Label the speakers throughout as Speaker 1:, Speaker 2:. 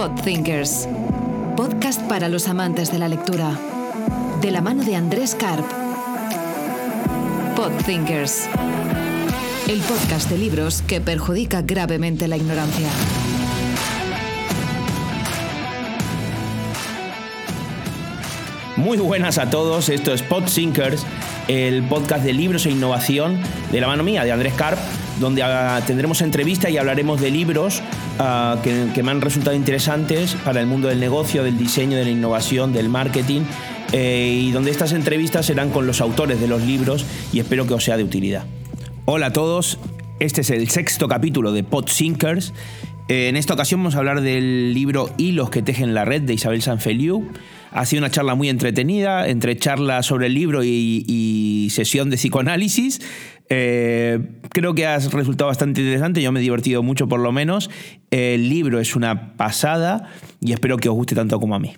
Speaker 1: Podthinkers. Podcast para los amantes de la lectura. De la mano de Andrés Karp. Podthinkers. El podcast de libros que perjudica gravemente la ignorancia.
Speaker 2: Muy buenas a todos, esto es Podthinkers, el podcast de libros e innovación de la mano mía, de Andrés Karp, donde ah, tendremos entrevistas y hablaremos de libros ah, que, me han resultado interesantes para el mundo del negocio, del diseño, de la innovación, del marketing, eh, y donde estas entrevistas serán con los autores de los libros y espero que os sea de utilidad. Hola a todos, este es el sexto capítulo de Podsinkers. Eh, en esta ocasión vamos a hablar del libro Hilos que tejen la red de Isabel Sanfeliu. Ha sido una charla muy entretenida, entre charla sobre el libro y, sesión de psicoanálisis. Eh, creo que ha resultado bastante interesante, yo me he divertido mucho por lo menos. El libro es una pasada y espero que os guste tanto como a mí.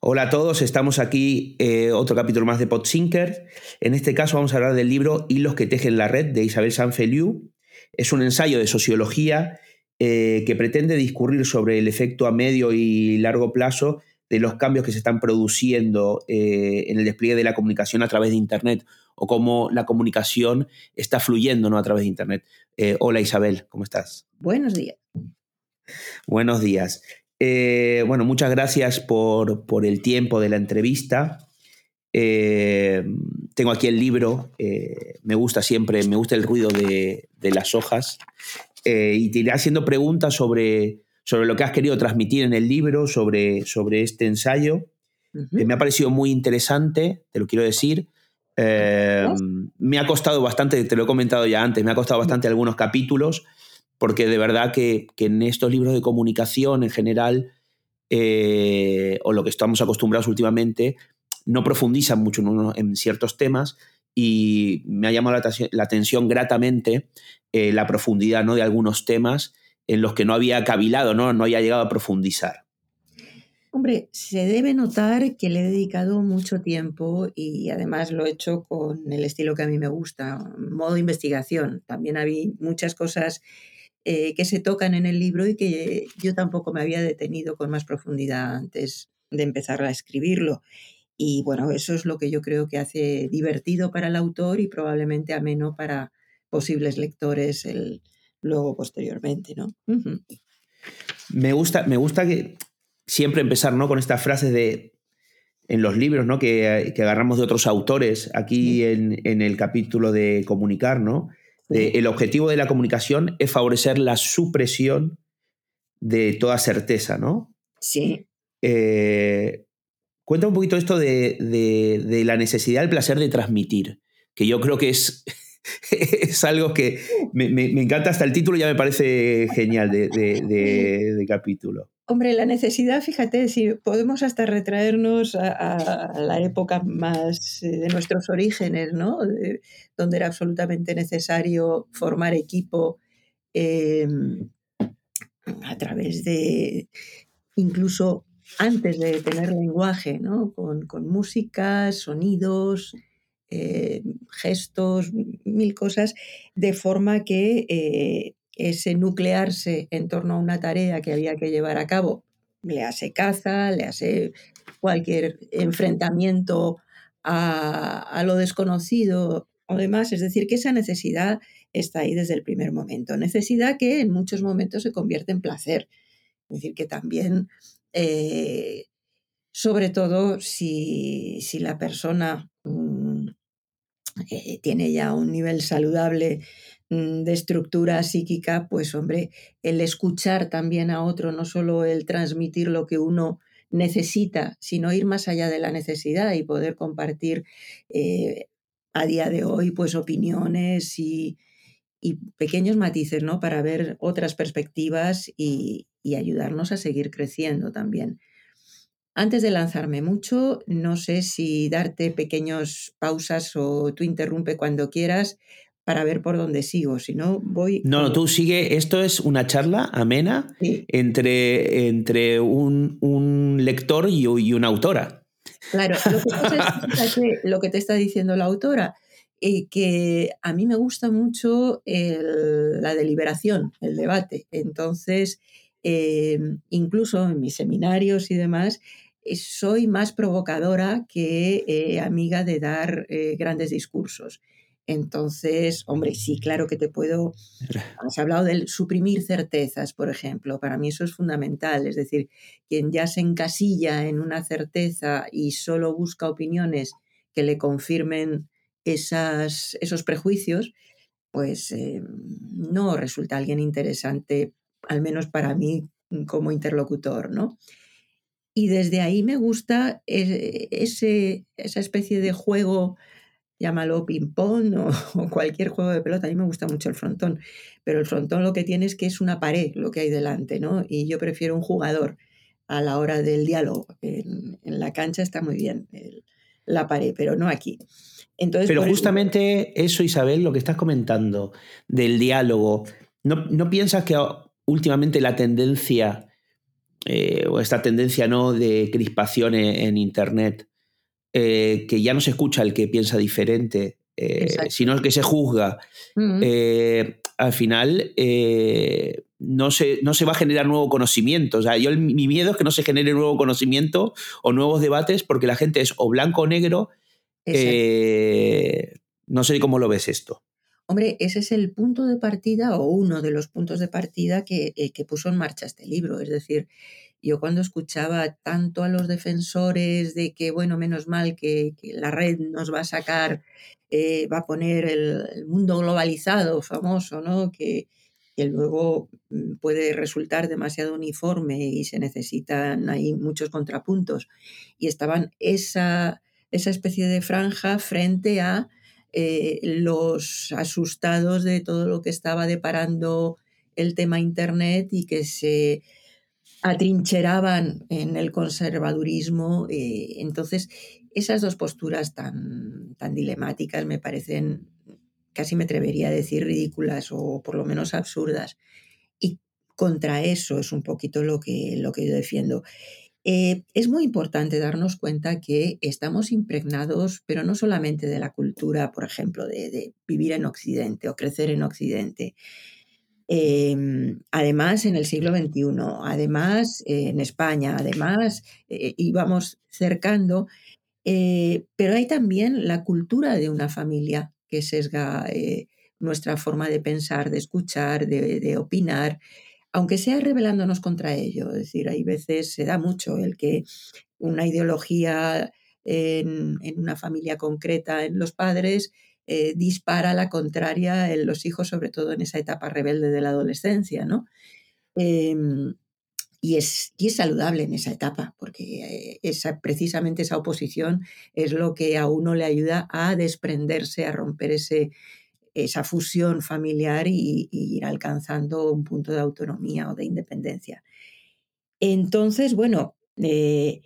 Speaker 2: Hola a todos, estamos aquí eh, otro capítulo más de Podsinker. En este caso vamos a hablar del libro Hilos que tejen la red de Isabel Sanfeliu. Es un ensayo de sociología eh, que pretende discurrir sobre el efecto a medio y largo plazo de los cambios que se están produciendo eh, en el despliegue de la comunicación a través de Internet o cómo la comunicación está fluyendo ¿no? a través de Internet. Eh, hola Isabel, ¿cómo estás?
Speaker 3: Buenos días.
Speaker 2: Buenos días. bueno, muchas gracias por, el tiempo de la entrevista. tengo aquí el libro, me gusta siempre, me gusta el ruido de, de las hojas eh, y te iré haciendo preguntas sobre, sobre lo que has querido transmitir en el libro, sobre, sobre este ensayo. Eh, me ha parecido muy interesante, te lo quiero decir. Eh, me ha costado bastante, te lo he comentado ya antes, me ha costado bastante algunos capítulos, porque de verdad que, que en estos libros de comunicación en general, o lo que estamos acostumbrados últimamente, no profundizan mucho en, en ciertos temas y me ha llamado la, atención gratamente eh, la profundidad ¿no? de algunos temas en los que no había cavilado, ¿no? no había llegado a profundizar.
Speaker 3: Hombre, se debe notar que le he dedicado mucho tiempo y además lo he hecho con el estilo que a mí me gusta, modo investigación. También había muchas cosas eh, que se tocan en el libro y que yo tampoco me había detenido con más profundidad antes de empezar a escribirlo. Y bueno, eso es lo que yo creo que hace divertido para el autor y probablemente ameno para posibles lectores el, luego posteriormente, ¿no?
Speaker 2: Me gusta, me gusta que siempre empezar ¿no? con estas frases de en los libros, ¿no? Que, que agarramos de otros autores, aquí en, en, el capítulo de comunicar, ¿no? el objetivo de la comunicación es favorecer la supresión de toda certeza, ¿no?
Speaker 3: Sí.
Speaker 2: Eh, Cuenta un poquito esto de, la necesidad, el placer de transmitir, que yo creo que es, es algo que me, encanta, hasta el título ya me parece genial de, capítulo.
Speaker 3: Hombre, la necesidad, fíjate, si podemos hasta retraernos a, la época más eh, de nuestros orígenes, ¿no? donde era absolutamente necesario formar equipo em, a través de incluso antes de tener lenguaje, ¿no? con, músicas, sonidos, eh, gestos, mil cosas, de forma que eh, ese nuclearse en torno a una tarea que había que llevar a cabo, le hace caza, le hace cualquier enfrentamiento a, lo desconocido o demás, es decir, que esa necesidad está ahí desde el primer momento, necesidad que en muchos momentos se convierte en placer, es decir, que también eh, sobre todo si, la persona mm, eh, tiene ya un nivel saludable mm, de estructura psíquica, pues hombre, el escuchar también a otro, no solo el transmitir lo que uno necesita, sino ir más allá de la necesidad y poder compartir eh, a día de hoy pues opiniones y, y pequeños matices, ¿no? Para ver otras perspectivas y, y ayudarnos a seguir creciendo también. Antes de lanzarme mucho, no sé si darte pequeños pausas o tú interrumpe cuando quieras para ver por dónde sigo. Si no, voy.
Speaker 2: No, no, tú sigue. Esto es una charla amena entre, entre un, lector y, una autora.
Speaker 3: Claro, lo que, lo que te está diciendo la autora y que a mí me gusta mucho la deliberación, el debate. Entonces, eh, incluso en mis seminarios y demás, eh, soy más provocadora que eh, amiga de dar grandes discursos. Entonces, hombre, sí, claro que te puedo... Has hablado del suprimir certezas, por ejemplo. Para mí eso es fundamental. Es decir, quien ya se encasilla en una certeza y solo busca opiniones que le confirmen esas, esos prejuicios, pues eh, no resulta alguien interesante, al menos para mí como interlocutor, ¿no? Y desde ahí me gusta eh, ese, esa especie de juego llámalo ping-pong o, cualquier juego de pelota. A mí me gusta mucho el frontón, pero el frontón lo que tiene es que es una pared lo que hay delante, ¿no? Y yo prefiero un jugador a la hora del diálogo. En, la cancha está muy bien la pared, pero no aquí.
Speaker 2: Entonces, pero justamente eso, Isabel, lo que estás comentando del diálogo, ¿no, piensas que últimamente la tendencia, eh, o esta tendencia no de crispación en Internet, eh, que ya no se escucha el que piensa diferente, eh, sino el que se juzga, al final no, se, no se va a generar nuevo conocimiento. O sea, yo, mi miedo es que no se genere nuevo conocimiento o nuevos debates porque la gente es o blanco o negro. no sé cómo lo ves esto.
Speaker 3: Hombre, ese es el punto de partida o uno de los puntos de partida que, que puso en marcha este libro. Es decir, yo cuando escuchaba tanto a los defensores de que, bueno, menos mal que, la red nos va a sacar, eh, va a poner el, mundo globalizado famoso, ¿no? Que, luego mm, puede resultar demasiado uniforme y se necesitan ahí muchos contrapuntos. Y estaban esa, esa especie de franja frente a eh, los asustados de todo lo que estaba deparando el tema Internet y que se atrincheraban en el conservadurismo. Eh, entonces, esas dos posturas tan, tan dilemáticas me parecen, casi me atrevería a decir, ridículas o por lo menos absurdas. Y contra eso es un poquito lo que, lo que yo defiendo. Eh, es muy importante darnos cuenta que estamos impregnados, pero no solamente de la cultura, por ejemplo, de, vivir en Occidente o crecer en Occidente, Em, además en el siglo XXI, además en España, además eh, íbamos cercando, eh, pero hay también la cultura de una familia que sesga eh, nuestra forma de pensar, de escuchar, de, opinar, aunque sea rebelándonos contra ello. Es decir, hay veces se da mucho el que una ideología en, en una familia concreta, en los padres, eh, dispara la contraria en los hijos, sobre todo en esa etapa rebelde de la adolescencia, ¿no? Em, y, es, es saludable en esa etapa, porque esa, precisamente esa oposición es lo que a uno le ayuda a desprenderse, a romper ese, esa fusión familiar y, ir alcanzando un punto de autonomía o de independencia. Entonces, bueno, eh,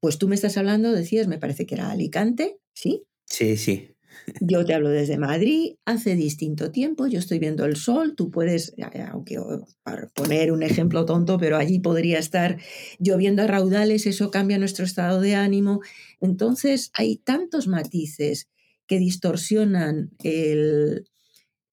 Speaker 3: pues tú me estás hablando, decías, me parece que era Alicante, ¿sí?
Speaker 2: Sí, sí.
Speaker 3: Yo te hablo desde Madrid, hace distinto tiempo, yo estoy viendo el sol, tú puedes, aunque para poner un ejemplo tonto, pero allí podría estar lloviendo a raudales, eso cambia nuestro estado de ánimo. Entonces hay tantos matices que distorsionan el,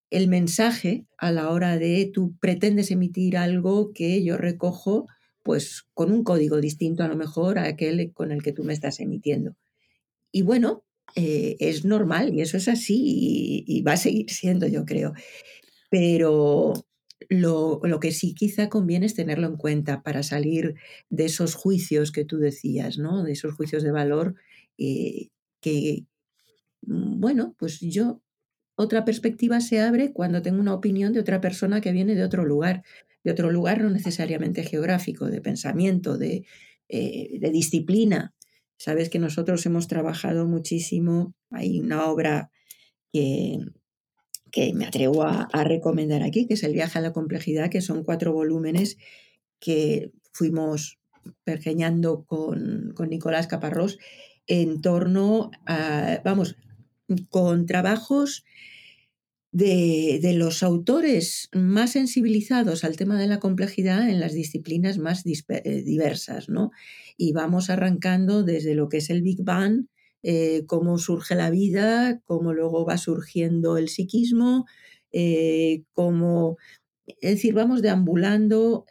Speaker 3: el mensaje a la hora de tú pretendes emitir algo que yo recojo pues con un código distinto a lo mejor a aquel con el que tú me estás emitiendo. Y bueno, eh, es normal y eso es así y, va a seguir siendo, yo creo. Pero lo, que sí quizá conviene es tenerlo en cuenta para salir de esos juicios que tú decías, ¿no? De esos juicios de valor eh, que, bueno, pues yo, otra perspectiva se abre cuando tengo una opinión de otra persona que viene de otro lugar, de otro lugar no necesariamente geográfico, de pensamiento, de, eh, de disciplina, Sabes que nosotros hemos trabajado muchísimo, hay una obra que, que me atrevo a, recomendar aquí, que es El viaje a la complejidad, que son cuatro volúmenes que fuimos pergeñando con, con Nicolás Caparrós en torno a, vamos, con trabajos de, los autores más sensibilizados al tema de la complejidad en las disciplinas más eh, diversas, ¿no? Y vamos arrancando desde lo que es el Big Bang, eh, cómo surge la vida, cómo luego va surgiendo el psiquismo, eh, cómo es decir, vamos deambulando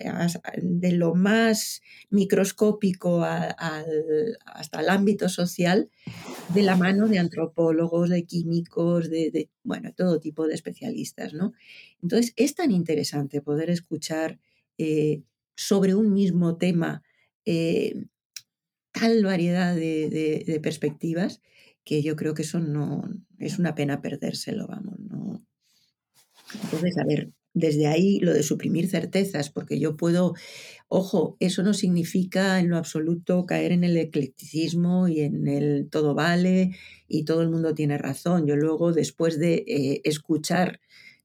Speaker 3: de lo más microscópico hasta el ámbito social de la mano de antropólogos, de químicos, de, bueno, todo tipo de especialistas, ¿no? Entonces, es tan interesante poder escuchar eh, sobre un mismo tema eh, tal variedad de, perspectivas que yo creo que eso no es una pena perdérselo, vamos, no. Entonces, a ver, desde ahí lo de suprimir certezas, porque yo puedo, ojo, eso no significa en lo absoluto caer en el eclecticismo y en el todo vale y todo el mundo tiene razón. Yo luego, después de eh, escuchar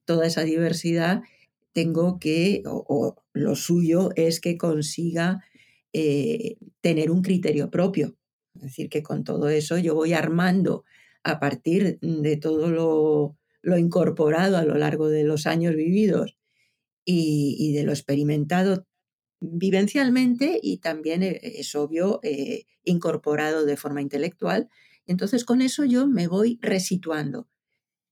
Speaker 3: toda esa diversidad, tengo que, o, lo suyo es que consiga eh, tener un criterio propio. Es decir, que con todo eso yo voy armando a partir de todo lo lo incorporado a lo largo de los años vividos y, de lo experimentado vivencialmente y también eh, es obvio eh, incorporado de forma intelectual. Entonces con eso yo me voy resituando.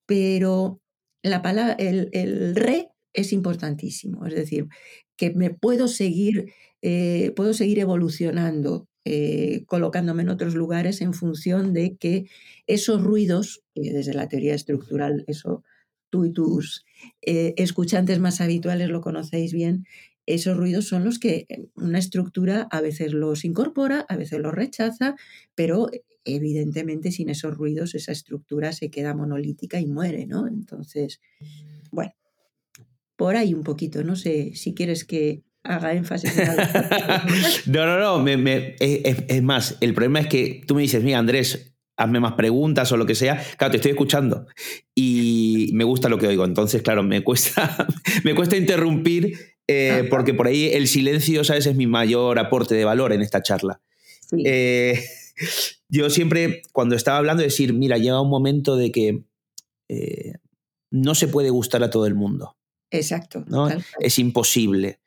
Speaker 3: Pero la palabra, el, el re es importantísimo, es decir, que me puedo seguir, eh, puedo seguir evolucionando eh, colocándome en otros lugares en función de que esos ruidos, desde la teoría estructural, eso tú y tus eh, escuchantes más habituales lo conocéis bien, esos ruidos son los que una estructura a veces los incorpora, a veces los rechaza, pero evidentemente sin esos ruidos esa estructura se queda monolítica y muere, ¿no? Entonces, bueno, por ahí un poquito, no sé si quieres que haga énfasis en algo.
Speaker 2: no, no, no. es, más, el problema es que tú me dices, mira, Andrés, hazme más preguntas o lo que sea. Claro, te estoy escuchando y me gusta lo que oigo. Entonces, claro, me cuesta, me cuesta interrumpir eh, porque por ahí el silencio, ¿sabes? Es mi mayor aporte de valor en esta charla. Eh, yo siempre, cuando estaba hablando, decir, mira, llega un momento de que eh, no se puede gustar a todo el mundo.
Speaker 3: Exacto.
Speaker 2: ¿no? Es imposible.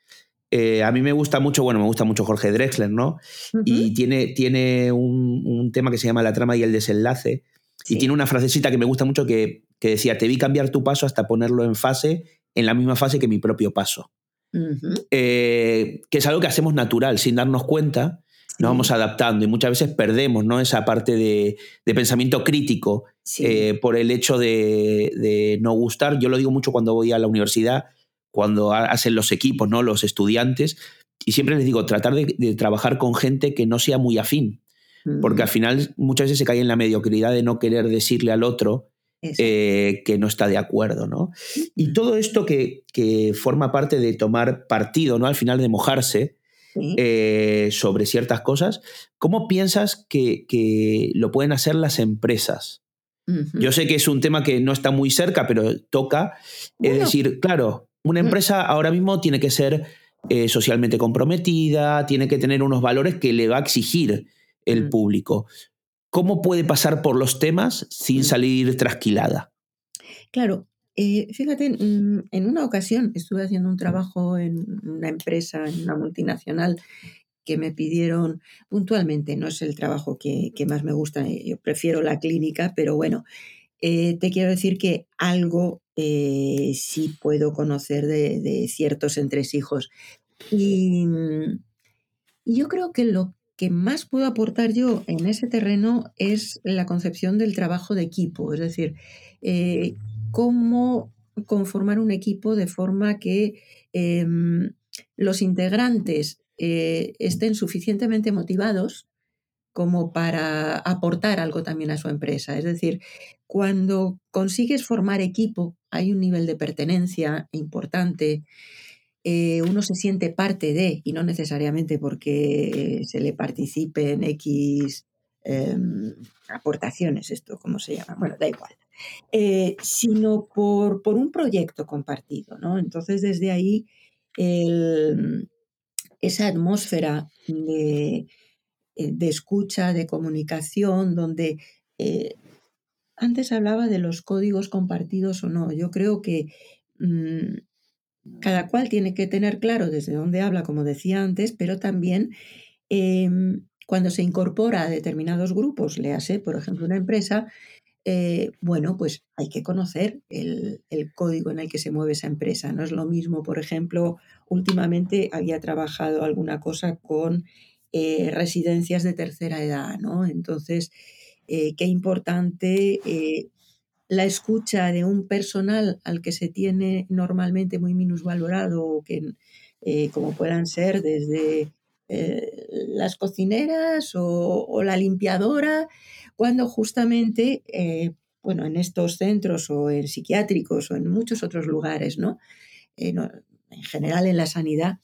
Speaker 2: Eh, a mí me gusta mucho, bueno, me gusta mucho Jorge Drexler, ¿no? Y tiene, tiene un, tema que se llama La trama y el desenlace. Y tiene una frasecita que me gusta mucho que, decía, te vi cambiar tu paso hasta ponerlo en fase, en la misma fase que mi propio paso. Eh, que es algo que hacemos natural, sin darnos cuenta, nos vamos adaptando y muchas veces perdemos ¿no? esa parte de, pensamiento crítico eh, por el hecho de, de, no gustar. Yo lo digo mucho cuando voy a la universidad cuando hacen los equipos, ¿no? Los estudiantes. Y siempre les digo, tratar de, trabajar con gente que no sea muy afín. Porque al final muchas veces se cae en la mediocridad de no querer decirle al otro eh, que no está de acuerdo, ¿no? Y todo esto que, que, forma parte de tomar partido, ¿no? Al final de mojarse eh, sobre ciertas cosas, ¿cómo piensas que, que, lo pueden hacer las empresas? Yo sé que es un tema que no está muy cerca, pero toca. Es decir, claro, una empresa ahora mismo tiene que ser eh, socialmente comprometida, tiene que tener unos valores que le va a exigir el mm. público. ¿Cómo puede pasar por los temas sin mm. salir trasquilada?
Speaker 3: Claro, eh, fíjate, mm, en una ocasión estuve haciendo un trabajo en una empresa, en una multinacional, que me pidieron puntualmente, no es el trabajo que, que más me gusta, eh, yo prefiero la clínica, pero bueno, te quiero decir que algo eh, sí puedo conocer de, ciertos entresijos. Y, mm, y yo creo que lo que más puedo aportar yo en ese terreno es la concepción del trabajo de equipo, es decir, eh, cómo conformar un equipo de forma que em, los integrantes eh, estén suficientemente motivados como para aportar algo también a su empresa. Es decir, cuando consigues formar equipo, hay un nivel de pertenencia importante, eh, uno se siente parte de, y no necesariamente porque se le participe en X em, aportaciones, esto, ¿cómo se llama? Bueno, da igual. Eh, sino por, por, un proyecto compartido, ¿no? Entonces, desde ahí, esa atmósfera de, eh, de, escucha, de comunicación, donde antes hablaba de los códigos compartidos o no. Yo creo que mm, cada cual tiene que tener claro desde dónde habla, como decía antes, pero también em, cuando se incorpora a determinados grupos, le por ejemplo, una empresa, eh, bueno, pues hay que conocer el, código en el que se mueve esa empresa. No es lo mismo, por ejemplo, últimamente había trabajado alguna cosa con eh, residencias de tercera edad, ¿no? Entonces, eh, qué importante la escucha de un personal al que se tiene normalmente muy minusvalorado, o que, como puedan ser desde las cocineras o, la limpiadora, cuando justamente, eh, bueno, en estos centros o en psiquiátricos o en muchos otros lugares, ¿no? Eh, en general en la sanidad,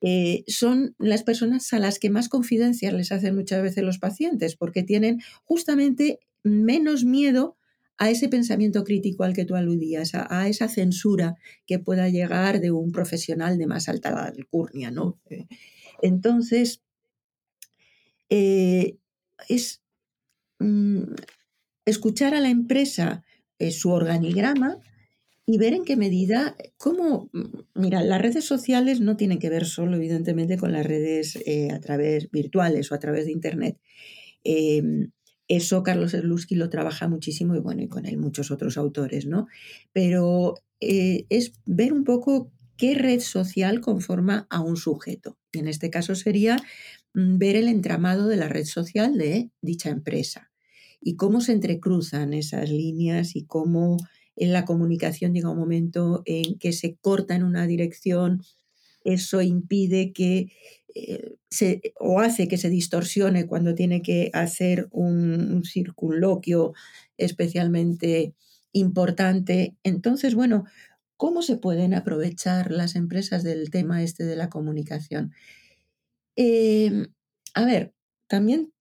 Speaker 3: eh, son las personas a las que más confidencias les hacen muchas veces los pacientes, porque tienen justamente menos miedo a ese pensamiento crítico al que tú aludías, a, esa censura que pueda llegar de un profesional de más alta alcurnia, ¿no? entonces, es Mm, escuchar a la empresa eh, su organigrama y ver en qué medida, cómo, mira, las redes sociales no tienen que ver solo, evidentemente, con las redes eh, a través virtuales o a través de Internet. Em, eso Carlos Erlusky lo trabaja muchísimo y bueno, y con él muchos otros autores, ¿no? Pero eh, es ver un poco qué red social conforma a un sujeto. Y en este caso sería mm, ver el entramado de la red social de dicha empresa y cómo se entrecruzan esas líneas y cómo la comunicación llega un momento en que se corta en una dirección, eso impide que eh, se, o hace que se distorsione cuando tiene que hacer un, un circunloquio especialmente importante. Entonces, bueno, ¿cómo se pueden aprovechar las empresas del tema este de la comunicación? Em, a ver, también,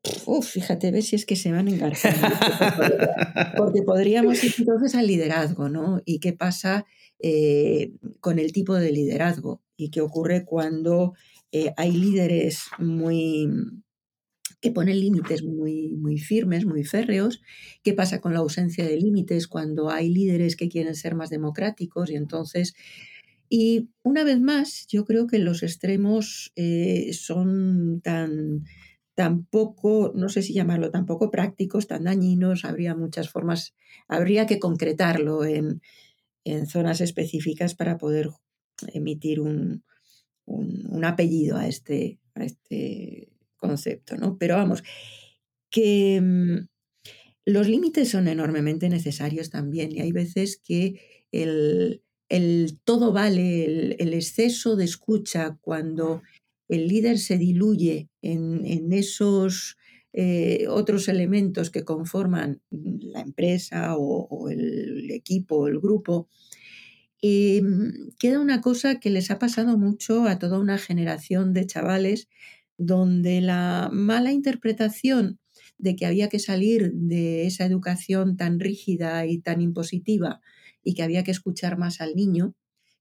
Speaker 3: fíjate, ves si es que se van engarzando. Porque podríamos ir entonces al liderazgo, ¿no? Y qué pasa eh, con el tipo de liderazgo y qué ocurre cuando eh, hay líderes muy que ponen límites muy, muy firmes, muy férreos. ¿Qué pasa con la ausencia de límites cuando hay líderes que quieren ser más democráticos? Y entonces y una vez más, yo creo que los extremos eh, son tan, tampoco, no sé si llamarlo tampoco prácticos, tan dañinos, habría muchas formas, habría que concretarlo en, zonas específicas para poder emitir un, apellido a este, a este concepto, ¿no? Pero vamos, que mm, los límites son enormemente necesarios también y hay veces que el, todo vale, el, el, exceso de escucha cuando el líder se diluye en, esos eh, otros elementos que conforman la empresa o, el equipo o el grupo, y mm, queda una cosa que les ha pasado mucho a toda una generación de chavales donde la mala interpretación de que había que salir de esa educación tan rígida y tan impositiva y que había que escuchar más al niño,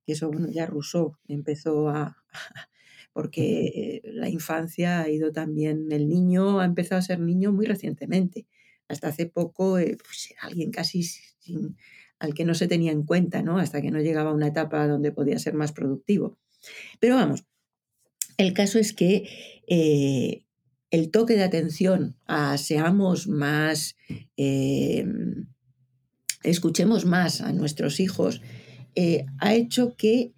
Speaker 3: que eso bueno, ya Rousseau empezó a, porque la infancia ha ido también, el niño ha empezado a ser niño muy recientemente. Hasta hace poco eh, pues era alguien casi al que no se tenía en cuenta, ¿no? Hasta que no llegaba a una etapa donde podía ser más productivo. Pero vamos, el caso es que eh, el toque de atención a seamos más, em, escuchemos más a nuestros hijos, eh, ha hecho que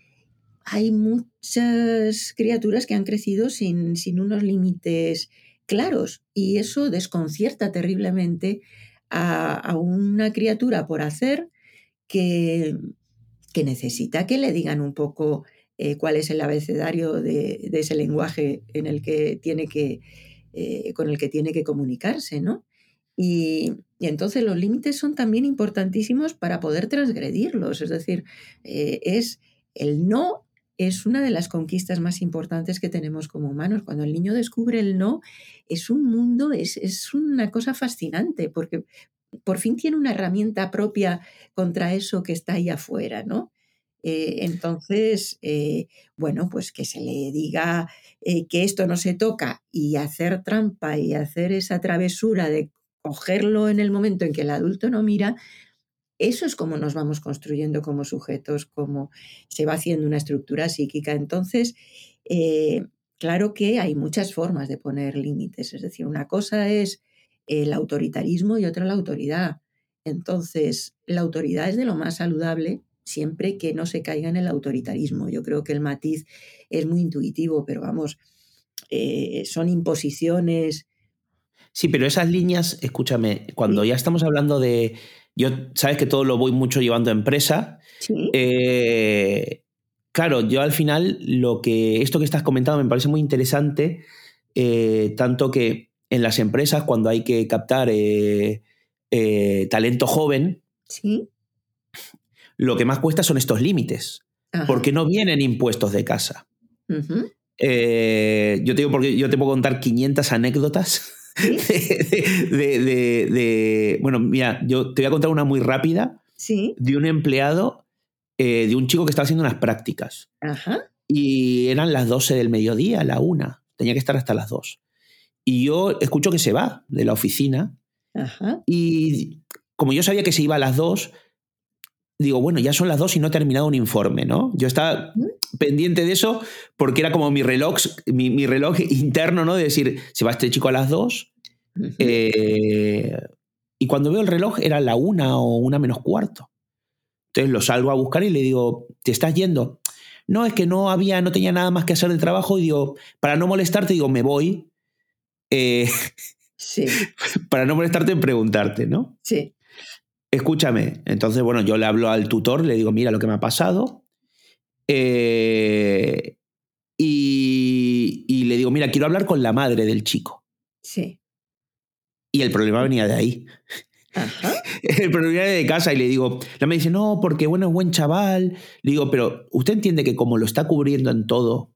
Speaker 3: hay muchas criaturas que han crecido sin, unos límites claros y eso desconcierta terriblemente a, una criatura por hacer que, que, necesita que le digan un poco eh, cuál es el abecedario de, ese lenguaje en el que tiene que, eh, con el que tiene que comunicarse, ¿no? Y, entonces los límites son también importantísimos para poder transgredirlos, es decir, eh, es el no es una de las conquistas más importantes que tenemos como humanos. Cuando el niño descubre el no, es un mundo, es, una cosa fascinante, porque por fin tiene una herramienta propia contra eso que está ahí afuera, ¿no? Eh, entonces, eh, bueno, pues que se le diga eh, que esto no se toca y hacer trampa y hacer esa travesura de cogerlo en el momento en que el adulto no mira, eso es como nos vamos construyendo como sujetos, como se va haciendo una estructura psíquica. Entonces, eh, claro que hay muchas formas de poner límites. Es decir, una cosa es el autoritarismo y otra la autoridad. Entonces, la autoridad es de lo más saludable siempre que no se caiga en el autoritarismo. Yo creo que el matiz es muy intuitivo, pero vamos, eh, son imposiciones.
Speaker 2: Sí, pero esas líneas, escúchame, cuando ya estamos hablando de. Yo, sabes que todo lo voy mucho llevando a empresa.
Speaker 3: Sí.
Speaker 2: Eh, claro, yo al final, lo que. Esto que estás comentando me parece muy interesante. eh, tanto que en las empresas, cuando hay que captar eh, talento joven,
Speaker 3: Sí.
Speaker 2: lo que más cuesta son estos límites.
Speaker 3: Ajá.
Speaker 2: Porque no vienen impuestos de casa. Eh, yo te digo porque yo te puedo contar 500 anécdotas.
Speaker 3: Sí.
Speaker 2: De, de- de- de- bueno, mira, yo te voy a contar una muy rápida
Speaker 3: Sí.
Speaker 2: de un empleado, eh, de un chico que estaba haciendo unas prácticas.
Speaker 3: Ajá.
Speaker 2: Y eran las 12 del mediodía, la una. Tenía que estar hasta las 2. Y yo escucho que se va de la oficina.
Speaker 3: Ajá.
Speaker 2: Y como yo sabía que se iba a las 2, digo, bueno, ya son las 2 y no he terminado un informe, ¿no? Yo estaba pendiente de eso porque era como mi reloj, mi, mi reloj interno, ¿no? De decir, se va este chico a las 2.
Speaker 3: Ujú.
Speaker 2: eh, y cuando veo el reloj era la una o una menos cuarto. Entonces lo salgo a buscar y le digo, ¿te estás yendo? No, es que no había, no tenía nada más que hacer de trabajo y digo, para no molestarte, digo, me voy. eh,
Speaker 3: Sí.
Speaker 2: para no molestarte en preguntarte, ¿no?
Speaker 3: Sí.
Speaker 2: Escúchame. Entonces, bueno, yo le hablo al tutor, le digo, mira lo que me ha pasado. Eh, y, y le digo, mira, quiero hablar con la madre del chico.
Speaker 3: Sí.
Speaker 2: Y el problema venía de ahí.
Speaker 3: Ajá.
Speaker 2: El problema venía de casa y le digo, la me dice, no, porque bueno, es buen chaval. Le digo, pero usted entiende que como lo está cubriendo en todo.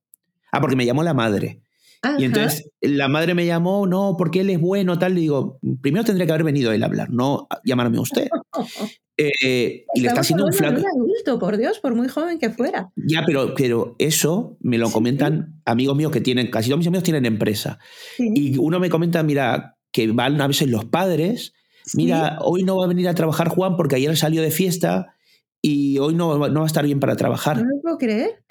Speaker 2: Ah, porque me llamó la madre.
Speaker 3: Ajá.
Speaker 2: Y entonces la madre me llamó, no, porque él es bueno, tal. Le digo, primero tendría que haber venido él a hablar, no llamarme a usted. Eh, y le está haciendo un flaco.
Speaker 3: adulto, por Dios, por muy joven que fuera.
Speaker 2: Ya, pero, pero eso me lo
Speaker 3: Sí.
Speaker 2: comentan amigos míos que tienen, casi todos mis amigos tienen empresa.
Speaker 3: Sí.
Speaker 2: Y uno me comenta, mira, que van a veces los padres, mira, hoy no va a venir a trabajar Juan porque ayer salió de fiesta y hoy no, va- no va a estar bien para
Speaker 3: No
Speaker 2: trabajar.
Speaker 3: lo puedo creer.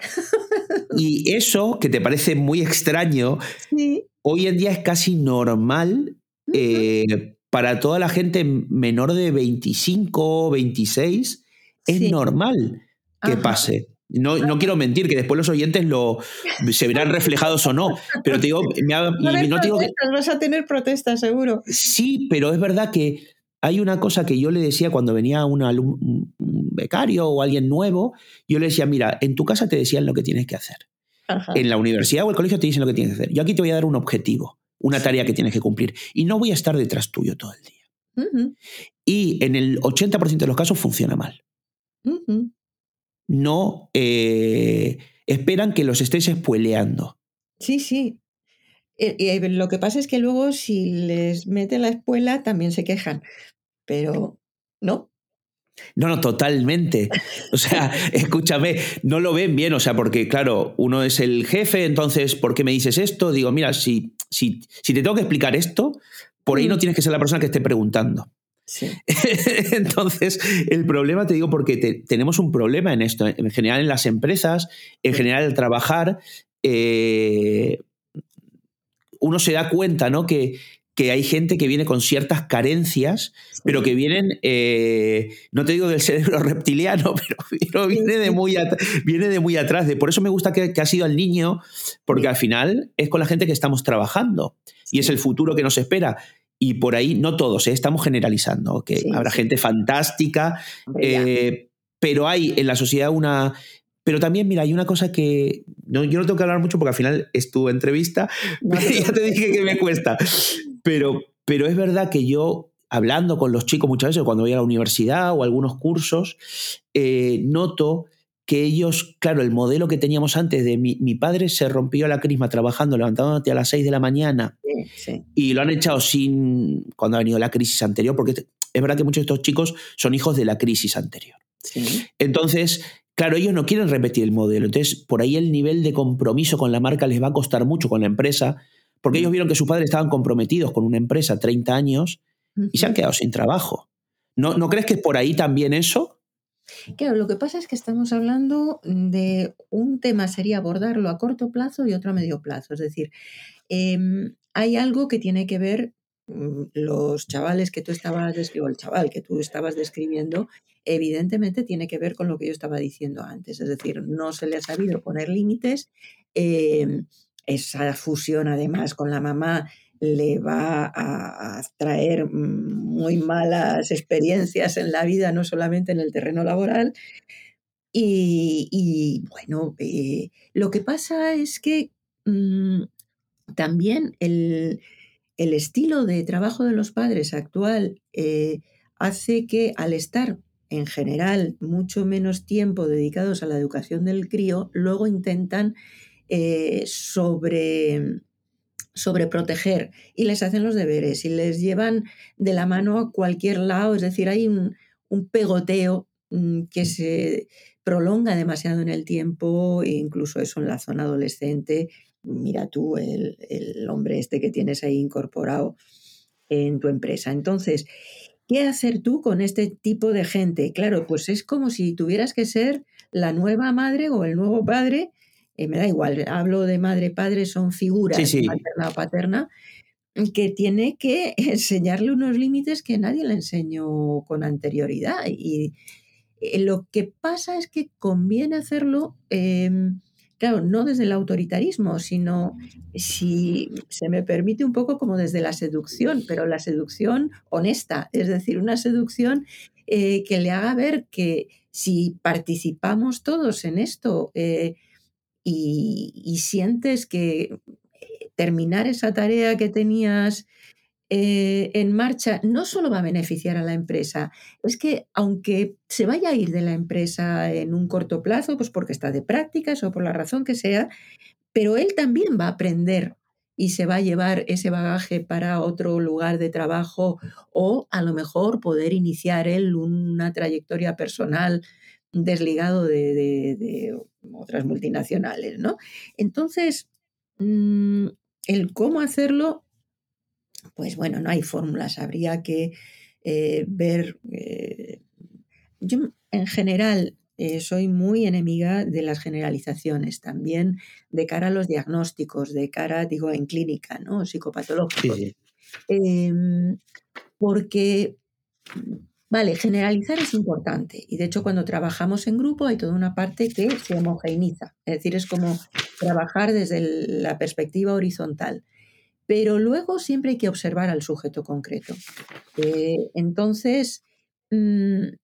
Speaker 2: Y eso, que te parece muy extraño,
Speaker 3: Sí.
Speaker 2: hoy en día es casi normal eh, para toda la gente menor de 25, 26, es
Speaker 3: Sí.
Speaker 2: normal que
Speaker 3: Ajá.
Speaker 2: pase. No, no quiero mentir, que después los oyentes lo, se verán reflejados o no, pero te digo, me ha- y no te digo que,
Speaker 3: vas a tener protestas, seguro.
Speaker 2: Sí, pero es verdad que hay una cosa que yo le decía cuando venía un, un becario o alguien nuevo, yo le decía, mira, en tu casa te decían lo que tienes que hacer.
Speaker 3: Ajá.
Speaker 2: En la universidad o el colegio te dicen lo que tienes que hacer. Yo aquí te voy a dar un objetivo, una tarea que tienes que cumplir. Y no voy a estar detrás tuyo todo el día. Y en el 80% de los casos funciona mal. No eh, esperan que los estés espueleando.
Speaker 3: Sí, sí. Eh, eh, lo que pasa es que luego si les meten la espuela también se quejan. Pero no.
Speaker 2: No, no, totalmente. O sea, escúchame, no lo ven bien, o sea, porque claro, uno es el jefe, entonces, ¿por qué me dices esto? Digo, mira, si, si, si te tengo que explicar esto, por ahí no
Speaker 3: Mm.
Speaker 2: tienes que ser la persona que esté preguntando.
Speaker 3: Sí.
Speaker 2: Entonces, el problema, te digo, porque te- tenemos un problema en esto, en general en las empresas, en general al trabajar, eh, uno se da cuenta, ¿no? Que, que hay gente que viene con ciertas carencias, pero que vienen, eh, no te digo del cerebro reptiliano, pero, pero viene, de muy viene de muy atrás. De, por eso me gusta que, que ha sido el niño, porque
Speaker 3: Sí.
Speaker 2: al final es con la gente que estamos trabajando y es
Speaker 3: Sí.
Speaker 2: el futuro que nos espera. Y por ahí, no todos, ¿eh? estamos generalizando, que
Speaker 3: Sí,
Speaker 2: habrá
Speaker 3: sí.
Speaker 2: gente fantástica, eh, pero hay en la sociedad una... Pero también, mira, hay una cosa que... No, yo no tengo que hablar mucho porque al final es tu entrevista,
Speaker 3: No te
Speaker 2: ya te dije que me cuesta. Pero, pero es verdad que yo, hablando con los chicos muchas veces, cuando voy a la universidad o a algunos cursos, eh, noto que ellos, claro, el modelo que teníamos antes de mi, mi padre se rompió la crisma trabajando, levantándote a las 6 de la mañana
Speaker 3: Sí, sí.
Speaker 2: y lo han echado sin cuando ha venido la crisis anterior, porque es verdad que muchos de estos chicos son hijos de la crisis anterior.
Speaker 3: sí.
Speaker 2: Entonces, claro, ellos no quieren repetir el modelo. Entonces, por ahí el nivel de compromiso con la marca les va a costar mucho con la empresa, porque ellos vieron que sus padres estaban comprometidos con una empresa 30 años y se han quedado sin trabajo. ¿No, ¿No crees que es por ahí también eso?
Speaker 3: Claro, lo que pasa es que estamos hablando de un tema, sería abordarlo a corto plazo y otro a medio plazo. Es decir, em, hay algo que tiene que ver mm, los chavales que tú estabas describiendo, el chaval que tú estabas describiendo, evidentemente tiene que ver con lo que yo estaba diciendo antes. Es decir, no se le ha sabido poner límites. Em, esa fusión, además, con la mamá le va a, traer muy malas experiencias en la vida, no solamente en el terreno laboral. Y, bueno, eh, lo que pasa es que mm, también el, estilo de trabajo de los padres actual eh, hace que al estar en general mucho menos tiempo dedicados a la educación del crío, luego intentan eh, sobre sobreproteger y les hacen los deberes y les llevan de la mano a cualquier lado, es decir, hay un, pegoteo mm, que se prolonga demasiado en el tiempo, e incluso eso en la zona adolescente. Mira tú el, el hombre este que tienes ahí incorporado en tu empresa. Entonces, ¿qué hacer tú con este tipo de gente? Claro, pues es como si tuvieras que ser la nueva madre o el nuevo padre eh, me da igual, hablo de madre, padre, son figuras, materna o paterna, que tiene que enseñarle unos límites que nadie le enseñó con anterioridad. Y eh, lo que pasa es que conviene hacerlo, em, claro, no desde el autoritarismo, sino si se me permite un poco como desde la seducción, pero la seducción honesta, es decir, una seducción eh, que le haga ver que si participamos todos en esto, y, sientes que eh, terminar esa tarea que tenías eh, en marcha no solo va a beneficiar a la empresa, es que aunque se vaya a ir de la empresa en un corto plazo, pues porque está de prácticas o por la razón que sea, pero él también va a aprender y se va a llevar ese bagaje para otro lugar de trabajo o a lo mejor poder iniciar él una trayectoria personal desligado de, otras multinacionales, ¿no? Entonces, mm, el cómo hacerlo, pues bueno, no hay fórmulas, habría que eh, ver. Eh, yo en general eh, soy muy enemiga de las generalizaciones, también de cara a los diagnósticos, de cara, digo, en clínica, ¿no? Psicopatológicos. Em, porque Vale, generalizar es importante y de hecho cuando trabajamos en grupo hay toda una parte que se homogeneiza, es decir, es como trabajar desde la perspectiva horizontal. Pero luego siempre hay que observar al sujeto concreto. Eh, entonces, mm,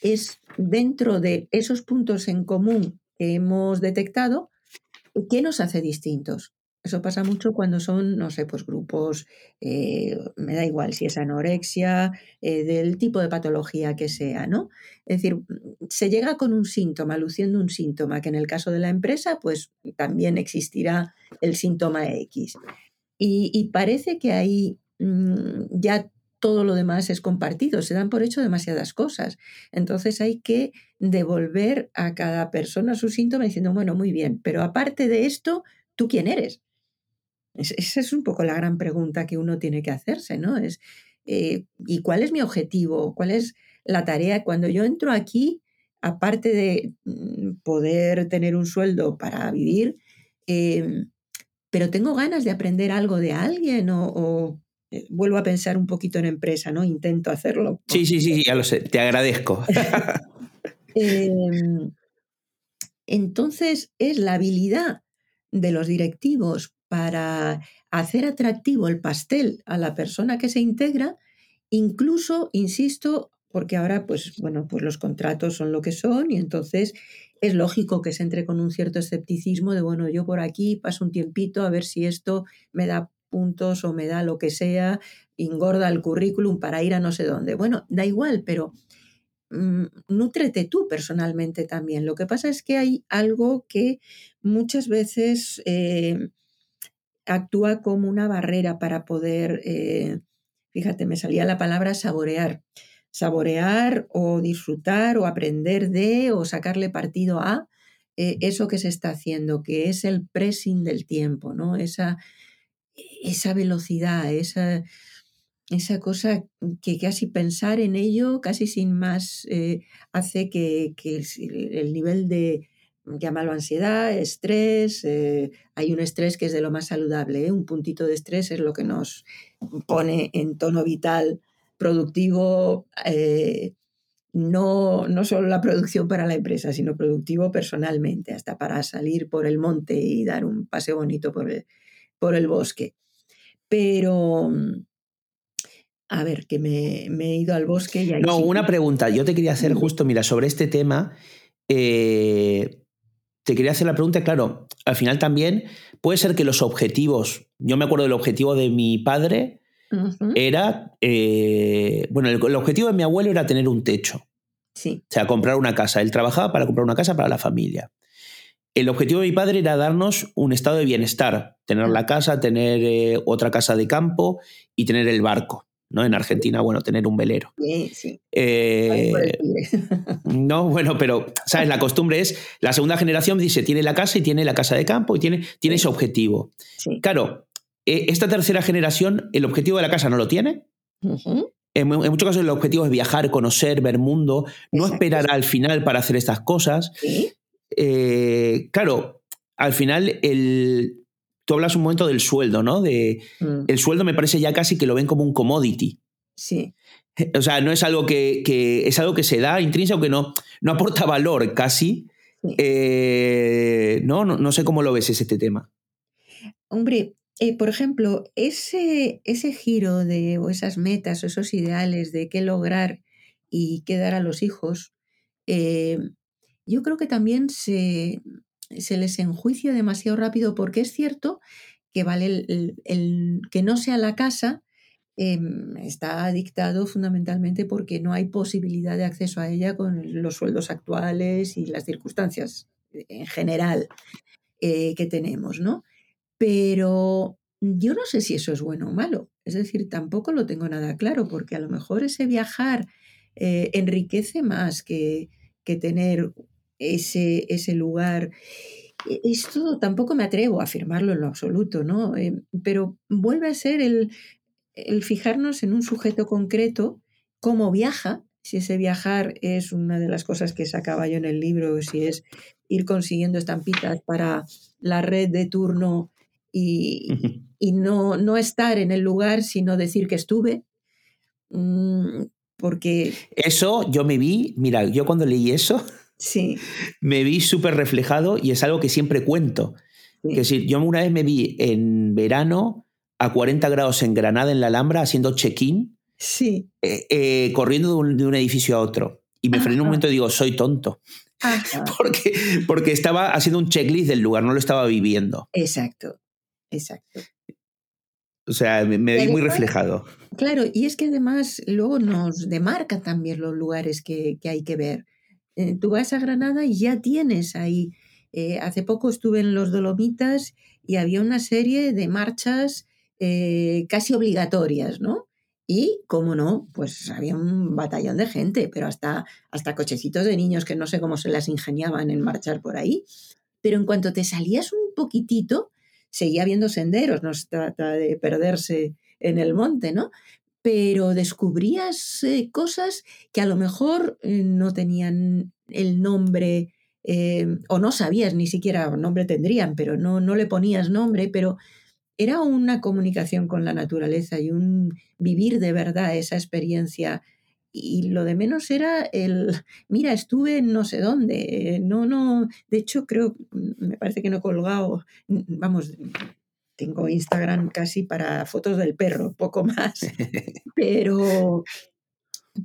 Speaker 3: es dentro de esos puntos en común que hemos detectado, ¿qué nos hace distintos? Eso pasa mucho cuando son, no sé, pues grupos, eh, me da igual si es anorexia, eh, del tipo de patología que sea, ¿no? Es decir, se llega con un síntoma, luciendo un síntoma, que en el caso de la empresa, pues también existirá el síntoma X. Y, parece que ahí mm, ya todo lo demás es compartido, se dan por hecho demasiadas cosas. Entonces hay que devolver a cada persona su síntoma diciendo, bueno, muy bien, pero aparte de esto, ¿tú quién eres? Esa es un poco la gran pregunta que uno tiene que hacerse, ¿no? Es, eh, ¿y cuál es mi objetivo? ¿Cuál es la tarea? Cuando yo entro aquí, aparte de mm, poder tener un sueldo para vivir, em, pero tengo ganas de aprender algo de alguien o, eh, vuelvo a pensar un poquito en empresa, ¿no? Intento hacerlo.
Speaker 2: Sí, sí, sí, ya lo sé, te agradezco.
Speaker 3: Em, entonces es la habilidad de los directivos para hacer atractivo el pastel a la persona que se integra, incluso, insisto, porque ahora pues bueno, pues los contratos son lo que son y entonces es lógico que se entre con un cierto escepticismo de bueno, yo por aquí paso un tiempito a ver si esto me da puntos o me da lo que sea, engorda el currículum para ir a no sé dónde. Bueno, da igual, pero mm, nútrete tú personalmente también. Lo que pasa es que hay algo que muchas veces eh, actúa como una barrera para poder, eh, fíjate, me salía la palabra saborear, saborear o disfrutar o aprender de o sacarle partido a eh, eso que se está haciendo, que es el pressing del tiempo, ¿no? Esa, esa velocidad, esa, esa cosa que casi pensar en ello, casi sin más, eh, hace que, el, nivel de, llámalo ansiedad, estrés, eh, hay un estrés que es de lo más saludable, ¿eh? un puntito de estrés es lo que nos pone en tono vital, productivo, eh, no, no solo la producción para la empresa, sino productivo personalmente, hasta para salir por el monte y dar un paseo bonito por el, por el bosque. Pero, a ver, que me, he ido al bosque y
Speaker 2: No, una pregunta. Yo te quería hacer justo, mira, sobre este tema. Eh, te quería hacer la pregunta, claro, al final también puede ser que los objetivos, yo me acuerdo del objetivo de mi padre, era, eh, bueno, el, objetivo de mi abuelo era tener un techo.
Speaker 3: Sí.
Speaker 2: O sea, comprar una casa. Él trabajaba para comprar una casa para la familia. El objetivo de mi padre era darnos un estado de bienestar, tener la casa, tener eh, otra casa de campo y tener el barco. ¿No? En Argentina, bueno, tener un velero.
Speaker 3: Sí, sí.
Speaker 2: Eh, no, bueno, pero, ¿sabes? La costumbre es, la segunda generación dice, tiene la casa y tiene la casa de campo y tiene, tiene ese objetivo. Claro, eh, esta tercera generación, el objetivo de la casa no lo tiene. en, muchos casos el objetivo es viajar, conocer, ver mundo, no esperar al final para hacer estas cosas. Eh, claro, al final el, tú hablas un momento del sueldo, ¿no? De, mm. El sueldo me parece ya casi que lo ven como un commodity.
Speaker 3: Sí.
Speaker 2: O sea, no es algo que, es algo que se da intrínseco, que no, no aporta valor casi. Eh, no, no, sé cómo lo ves este tema.
Speaker 3: Hombre, eh, por ejemplo, ese, ese giro de, o esas metas o esos ideales de qué lograr y qué dar a los hijos, eh, yo creo que también se, se les enjuicia demasiado rápido porque es cierto que vale el, que no sea la casa em, está dictado fundamentalmente porque no hay posibilidad de acceso a ella con los sueldos actuales y las circunstancias en general eh, que tenemos, ¿no? Pero yo no sé si eso es bueno o malo. Es decir, tampoco lo tengo nada claro, porque a lo mejor ese viajar eh, enriquece más que, que tener ese, ese lugar. E, esto tampoco me atrevo a afirmarlo en lo absoluto, ¿no? Eh, pero vuelve a ser el, el fijarnos en un sujeto concreto, cómo viaja, si ese viajar es una de las cosas que sacaba yo en el libro, si es ir consiguiendo estampitas para la red de turno y, y no, no, estar en el lugar, sino decir que estuve. Mm, porque...
Speaker 2: Eso yo me vi, mira, yo cuando leí eso,
Speaker 3: Sí.
Speaker 2: Me vi súper reflejado y es algo que siempre cuento. Es decir, yo una vez me vi en verano a 40 grados en Granada, en la Alhambra, haciendo check-in,
Speaker 3: sí.
Speaker 2: Eh, eh, corriendo de un, edificio a otro. Y me frené un momento y digo, soy tonto. porque, porque estaba haciendo un checklist del lugar, no lo estaba viviendo.
Speaker 3: Exacto, exacto.
Speaker 2: O sea, me, vi muy reflejado.
Speaker 3: Claro, y es que además luego nos demarca también los lugares que, que hay que ver. Eh, tú vas a Granada y ya tienes ahí. Eh, hace poco estuve en los Dolomitas y había una serie de marchas eh, casi obligatorias, ¿no? Y, como no, pues había un batallón de gente, pero hasta, hasta cochecitos de niños que no sé cómo se las ingeniaban en marchar por ahí. Pero en cuanto te salías un poquitito, seguía habiendo senderos, no se trata de perderse en el monte, ¿no? Pero descubrías eh, cosas que a lo mejor eh, no tenían el nombre eh, o no sabías ni siquiera nombre tendrían, pero no, no le ponías nombre, pero era una comunicación con la naturaleza y un vivir de verdad esa experiencia. Y lo de menos era el, mira, estuve en no sé dónde. No, no, de hecho creo, me parece que no he colgado, vamos, tengo Instagram casi para fotos del perro, poco más. Pero,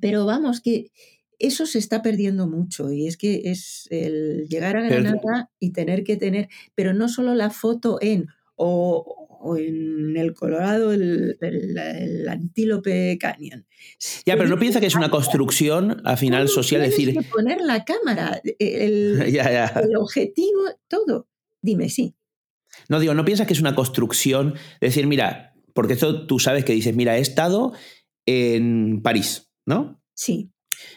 Speaker 3: pero vamos, que eso se está perdiendo mucho y es que es el llegar a Granada y tener que tener, pero no solo la foto en o, en el Colorado, el, el, Antílope Canyon.
Speaker 2: Ya, pero no piensa que es una construcción al final social, decir.
Speaker 3: Que poner la cámara, el, el objetivo, todo. Dime, sí.
Speaker 2: No digo, no piensas que es una construcción, decir, mira, porque esto tú sabes que dices, mira, he estado en París, ¿no?
Speaker 3: Sí.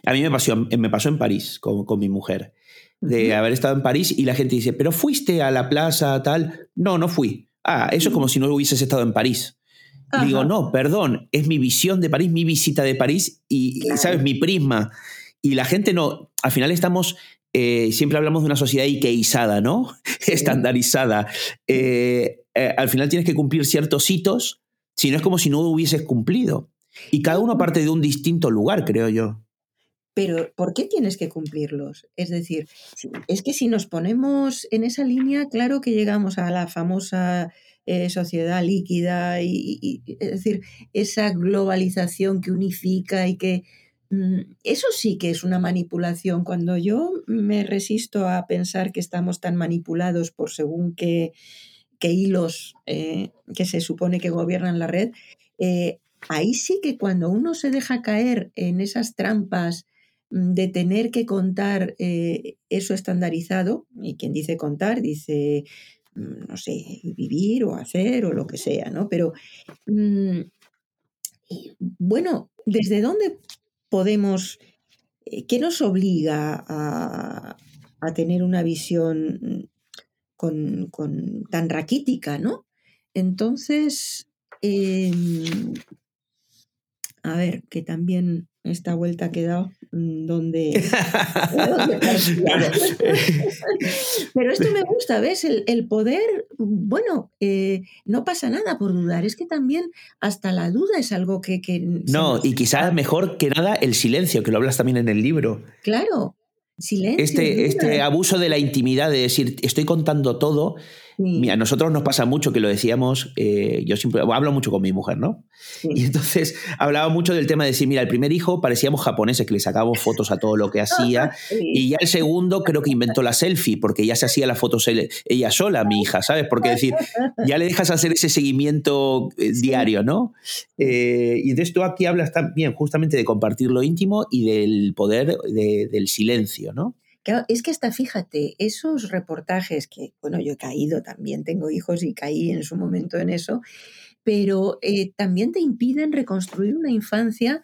Speaker 2: A mí me pasó, me pasó en París con, mi mujer, de haber estado en París y la gente dice, pero fuiste a la plaza tal. No, no fui. Ah, eso es como si no hubieses estado en París. Digo, no, perdón, es mi visión de París, mi visita de París y, ¿sabes? Mi prisma. Y la gente no, al final estamos eh, siempre hablamos de una sociedad ikeizada, ¿no? Estandarizada. Eh, eh, al final tienes que cumplir ciertos hitos, si no es como si no hubieses cumplido. Y cada uno parte de un distinto lugar, creo yo.
Speaker 3: Pero ¿por qué tienes que cumplirlos? Es decir, es que si nos ponemos en esa línea, claro que llegamos a la famosa sociedad líquida y, es decir, esa globalización que unifica y que eso sí que es una manipulación. Cuando yo me resisto a pensar que estamos tan manipulados por según qué, hilos eh, que se supone que gobiernan la red, eh, ahí sí que cuando uno se deja caer en esas trampas mm, de tener que contar eh, eso estandarizado, y quien dice contar dice, mm, no sé, vivir o hacer o lo que sea, ¿no? Pero, bueno, ¿desde dónde podemos, eh, ¿qué nos obliga a, tener una visión con, tan raquítica, ¿no? Entonces, em, a ver, que también esta vuelta que he dado, mm, donde... Pero esto me gusta, ¿ves? El, poder, bueno, eh, no pasa nada por dudar, es que también hasta la duda es algo que...
Speaker 2: no, y quizás mejor que nada el silencio, que lo hablas también en el libro.
Speaker 3: Claro, silencio.
Speaker 2: Este, este abuso de la intimidad, de decir, estoy contando todo a nosotros nos pasa mucho que lo decíamos, eh, yo siempre hablo mucho con mi mujer, ¿no? Y entonces hablaba mucho del tema de decir, mira, el primer hijo parecíamos japoneses que le sacábamos fotos a todo lo que hacía, y ya el segundo creo que inventó la selfie, porque ya se hacía las fotos ella sola, mi hija, ¿sabes? Porque decir, ya le dejas hacer ese seguimiento eh, diario, ¿no? Eh, y entonces tú aquí hablas también justamente de compartir lo íntimo y del poder del silencio, ¿no?
Speaker 3: Es que hasta fíjate, esos reportajes que, bueno, yo he caído también, tengo hijos y caí en su momento en eso, pero eh, también te impiden reconstruir una infancia,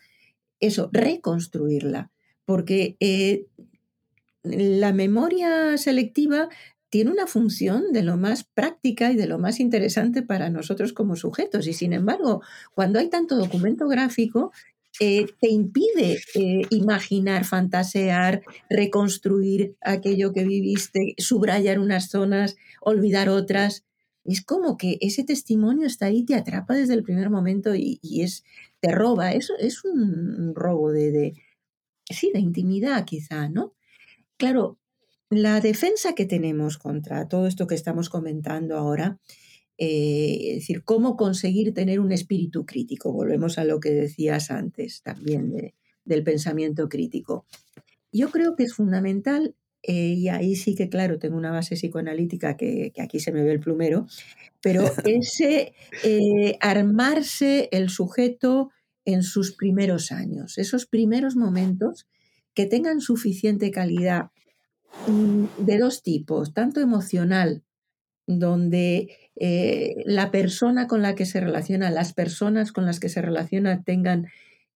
Speaker 3: eso, reconstruirla, porque eh, la memoria selectiva tiene una función de lo más práctica y de lo más interesante para nosotros como sujetos. Y sin embargo, cuando hay tanto documento gráfico, eh, te impide eh, imaginar, fantasear, reconstruir aquello que viviste, subrayar unas zonas, olvidar otras. Es como que ese testimonio está ahí, te atrapa desde el primer momento y, es, te roba. Eso es un robo de, de, sí, de intimidad quizá, ¿no? Claro, la defensa que tenemos contra todo esto que estamos comentando ahora eh, es decir, cómo conseguir tener un espíritu crítico. Volvemos a lo que decías antes también del pensamiento crítico. Yo creo que es fundamental, eh, y ahí sí que, claro, tengo una base psicoanalítica que, aquí se me ve el plumero, pero ese eh, armarse el sujeto en sus primeros años, esos primeros momentos que tengan suficiente calidad mm, de dos tipos, tanto emocional donde eh, la persona con la que se relaciona, las personas con las que se relaciona tengan,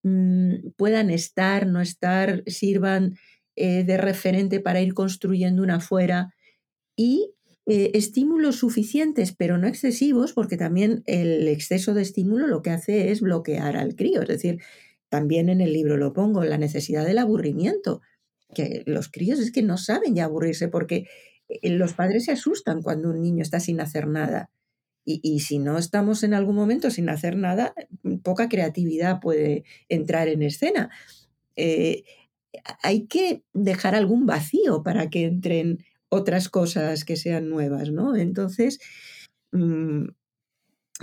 Speaker 3: mm, puedan estar, no estar, sirvan eh, de referente para ir construyendo una fuera y eh, estímulos suficientes, pero no excesivos, porque también el exceso de estímulo lo que hace es bloquear al crío. Es decir, también en el libro lo pongo, la necesidad del aburrimiento, que los críos es que no saben ya aburrirse porque los padres se asustan cuando un niño está sin hacer nada. Y, si no estamos en algún momento sin hacer nada, poca creatividad puede entrar en escena. Eh, hay que dejar algún vacío para que entren otras cosas que sean nuevas, ¿no? Entonces, mm,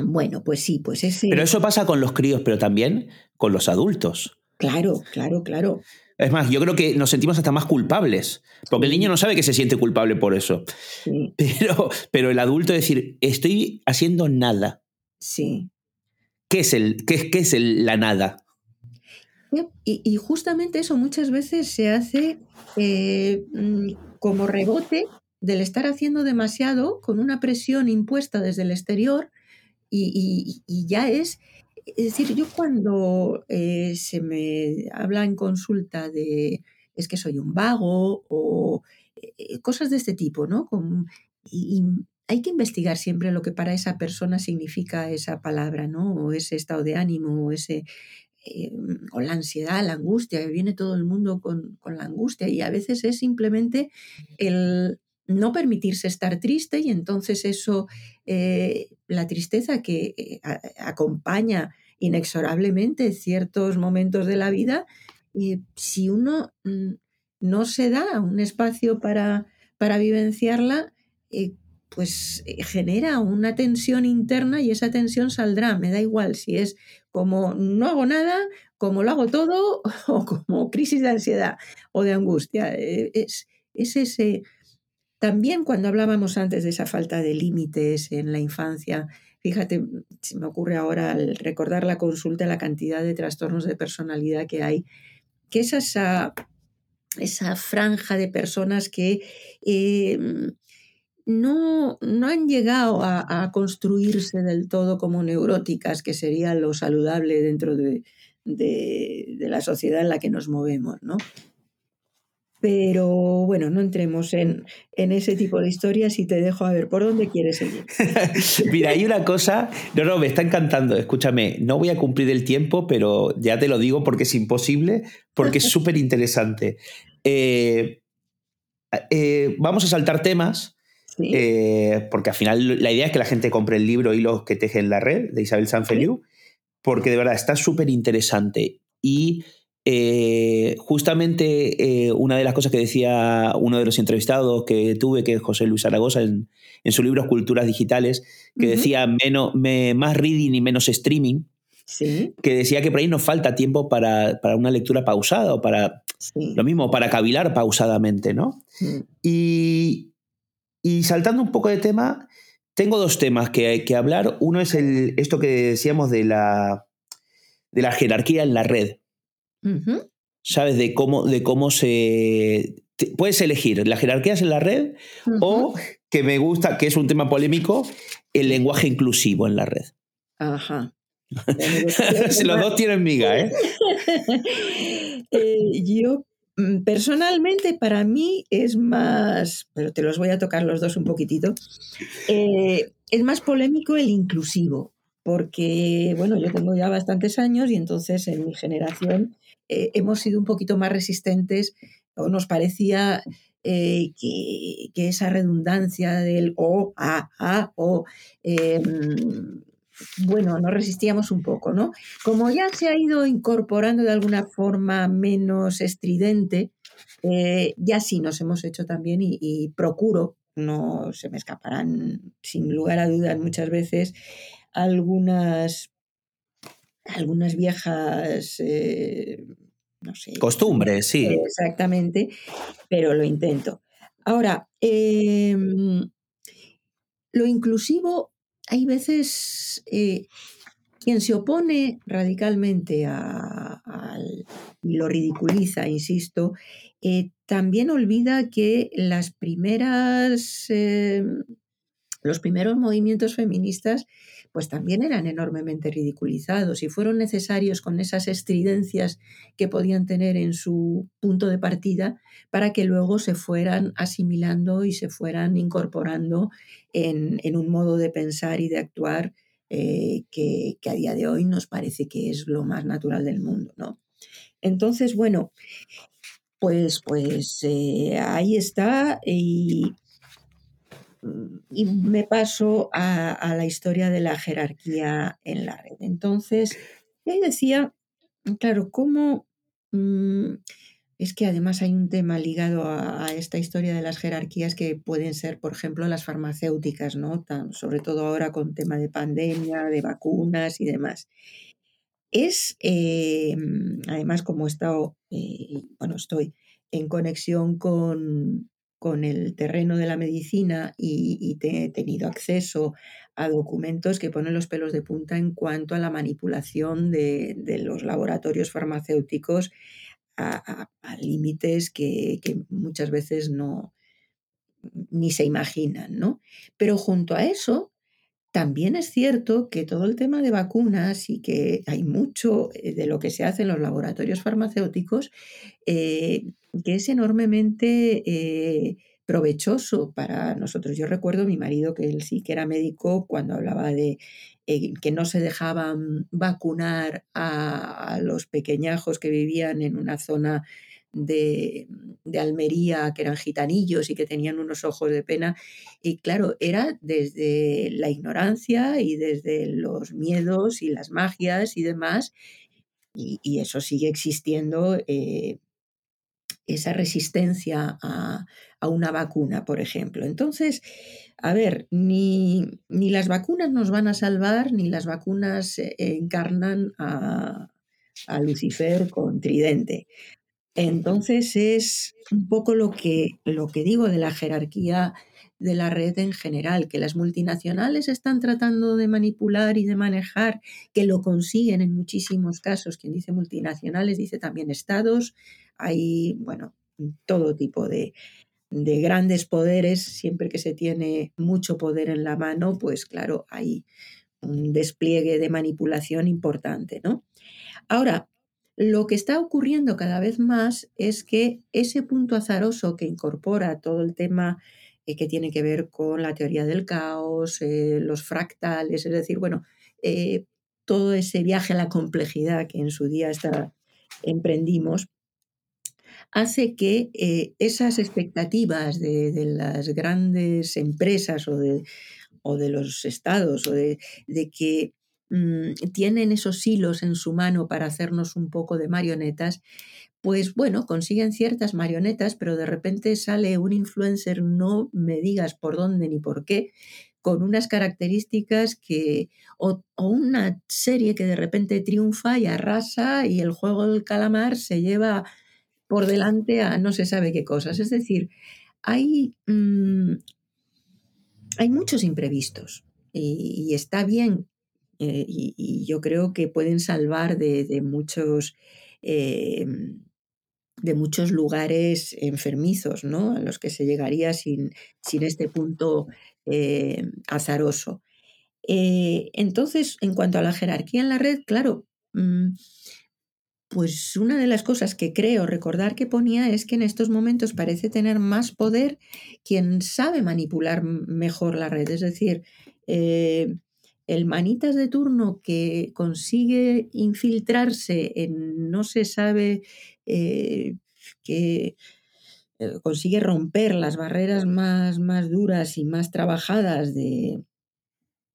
Speaker 3: bueno, pues sí, pues ese...
Speaker 2: Pero eso pasa con los críos, pero también con los adultos.
Speaker 3: Claro, claro, claro.
Speaker 2: Es más, yo creo que nos sentimos hasta más culpables, porque el niño no sabe que se siente culpable por eso. Pero, pero el adulto decir, estoy haciendo nada.
Speaker 3: Sí.
Speaker 2: ¿Qué es, el, qué, qué es el, la nada?
Speaker 3: Y, justamente eso muchas veces se hace eh, mm, como rebote del estar haciendo demasiado con una presión impuesta desde el exterior y, y ya es es decir, yo cuando eh, se me habla en consulta de es que soy un vago o eh, cosas de este tipo, ¿no? y, hay que investigar siempre lo que para esa persona significa esa palabra, ¿no? O ese estado de ánimo, o ese... eh, o la ansiedad, la angustia, viene todo el mundo con, con la angustia y a veces es simplemente el no permitirse estar triste y entonces eso, eh, la tristeza que eh, acompaña inexorablemente ciertos momentos de la vida, si uno mm, no se da un espacio para, para vivenciarla, eh, pues genera una tensión interna y esa tensión saldrá, me da igual si es como no hago nada, como lo hago todo o como crisis de ansiedad o de angustia. Es, es ese también cuando hablábamos antes de esa falta de límites en la infancia, fíjate, se me ocurre ahora al recordar la consulta la cantidad de trastornos de personalidad que hay, que es esa, esa franja de personas que em, no, no, han llegado a, construirse del todo como neuróticas, que sería lo saludable dentro de, de, de la sociedad en la que nos movemos, ¿no? Pero bueno, no entremos en, ese tipo de historias y te dejo a ver por dónde quieres seguir.
Speaker 2: Mira, hay una cosa, no, no, me está encantando, escúchame, no voy a cumplir el tiempo, pero ya te lo digo porque es imposible, porque es súper interesante. Eh, eh, vamos a saltar temas, eh, porque al final la idea es que la gente compre el libro y los que tejen la red de Isabel Sanfeliu, porque de verdad está súper interesante. Y eh, justamente eh, una de las cosas que decía uno de los entrevistados que tuve, que es José Luis Zaragoza, en, su libro Culturas Digitales, que decía menos, más reading y menos streaming, que decía que por ahí nos falta tiempo para, una lectura pausada o para lo mismo, para cavilar pausadamente, ¿no? Mm. Y, saltando un poco de tema, tengo dos temas que hay que hablar. Uno es el, esto que decíamos de la, de la jerarquía en la red. ¿Sabes? De cómo, de cómo se. Puedes elegir las jerarquías en la red o, que me gusta, que es un tema polémico, el lenguaje inclusivo en la red.
Speaker 3: Ajá.
Speaker 2: Los dos tienen miga, ¿eh?
Speaker 3: ¿eh? Yo, mm, personalmente, para mí es más, pero te los voy a tocar los dos un poquitito, eh, es más polémico el inclusivo, porque, bueno, yo tengo ya bastantes años y entonces en mi generación eh, hemos sido un poquito más resistentes o nos parecía eh, que, esa redundancia del o, a, a, o, em, bueno, nos resistíamos un poco, ¿no? Como ya se ha ido incorporando de alguna forma menos estridente, eh, ya sí nos hemos hecho también y, procuro, no se me escaparán sin lugar a dudas muchas veces, algunas algunas viejas, eh, no sé.
Speaker 2: Costumbres, sí.
Speaker 3: Exactamente, pero lo intento. Ahora, em, lo inclusivo, hay veces eh, quien se opone radicalmente a, y lo ridiculiza, insisto, eh, también olvida que las primeras, em, los primeros movimientos feministas pues también eran enormemente ridiculizados y fueron necesarios con esas estridencias que podían tener en su punto de partida para que luego se fueran asimilando y se fueran incorporando en, un modo de pensar y de actuar eh, que, a día de hoy nos parece que es lo más natural del mundo. ¿no? Entonces, bueno, pues, pues eh, ahí está y y me paso a, la historia de la jerarquía en la red. Entonces, ahí decía, claro, cómo... Mm, es que además hay un tema ligado a, esta historia de las jerarquías que pueden ser, por ejemplo, las farmacéuticas, ¿no? sobre todo ahora con tema de pandemia, de vacunas y demás. Es, eh, además, como he estado, eh, bueno, estoy en conexión con, con el terreno de la medicina y, he tenido acceso a documentos que ponen los pelos de punta en cuanto a la manipulación de, los laboratorios farmacéuticos a, límites que, muchas veces no ni se imaginan, ¿no? Pero junto a eso, también es cierto que todo el tema de vacunas y que hay mucho eh, de lo que se hace en los laboratorios farmacéuticos eh, que es enormemente eh, provechoso para nosotros. Yo recuerdo a mi marido que él sí que era médico cuando hablaba de que no se dejaban vacunar a, los pequeñajos que vivían en una zona de, Almería, que eran gitanillos y que tenían unos ojos de pena. Y claro, era desde la ignorancia y desde los miedos y las magias y demás. Y, eso sigue existiendo eh, esa resistencia a, una vacuna, por ejemplo. Entonces, a ver, ni, ni, las vacunas nos van a salvar, ni las vacunas eh, encarnan a, a Lucifer con tridente. Entonces es un poco lo que, lo que digo de la jerarquía de la red en general, que las multinacionales están tratando de manipular y de manejar, que lo consiguen en muchísimos casos. Quien dice multinacionales dice también estados. Hay, bueno, todo tipo de, de grandes poderes. Siempre que se tiene mucho poder en la mano, pues claro, hay un despliegue de manipulación importante, ¿no? Ahora, lo que está ocurriendo cada vez más es que ese punto azaroso que incorpora todo el tema eh, que tiene que ver con la teoría del caos, eh, los fractales, es decir, bueno, eh, todo ese viaje a la complejidad que en su día está, emprendimos, hace que esas expectativas de, las grandes empresas o de, o de los estados o de, que mm, tienen esos hilos en su mano para hacernos un poco de marionetas, pues bueno, consiguen ciertas marionetas, pero de repente sale un influencer, no me digas por dónde ni por qué, con unas características que, o, una serie que de repente triunfa y arrasa y el juego del calamar se lleva por delante a no se sabe qué cosas. Es decir, hay, mm, hay muchos imprevistos y, está bien eh, y, yo creo que pueden salvar de, muchos... Eh, de muchos lugares enfermizos, ¿no? A los que se llegaría sin, sin este punto eh, azaroso. Entonces, en cuanto a la jerarquía en la red, claro, mm, pues una de las cosas que creo recordar que ponía es que en estos momentos parece tener más poder quien sabe manipular mejor la red. Es decir, el manitas de turno que consigue infiltrarse en no se sabe eh, que eh, consigue romper las barreras más, más, duras y más trabajadas de,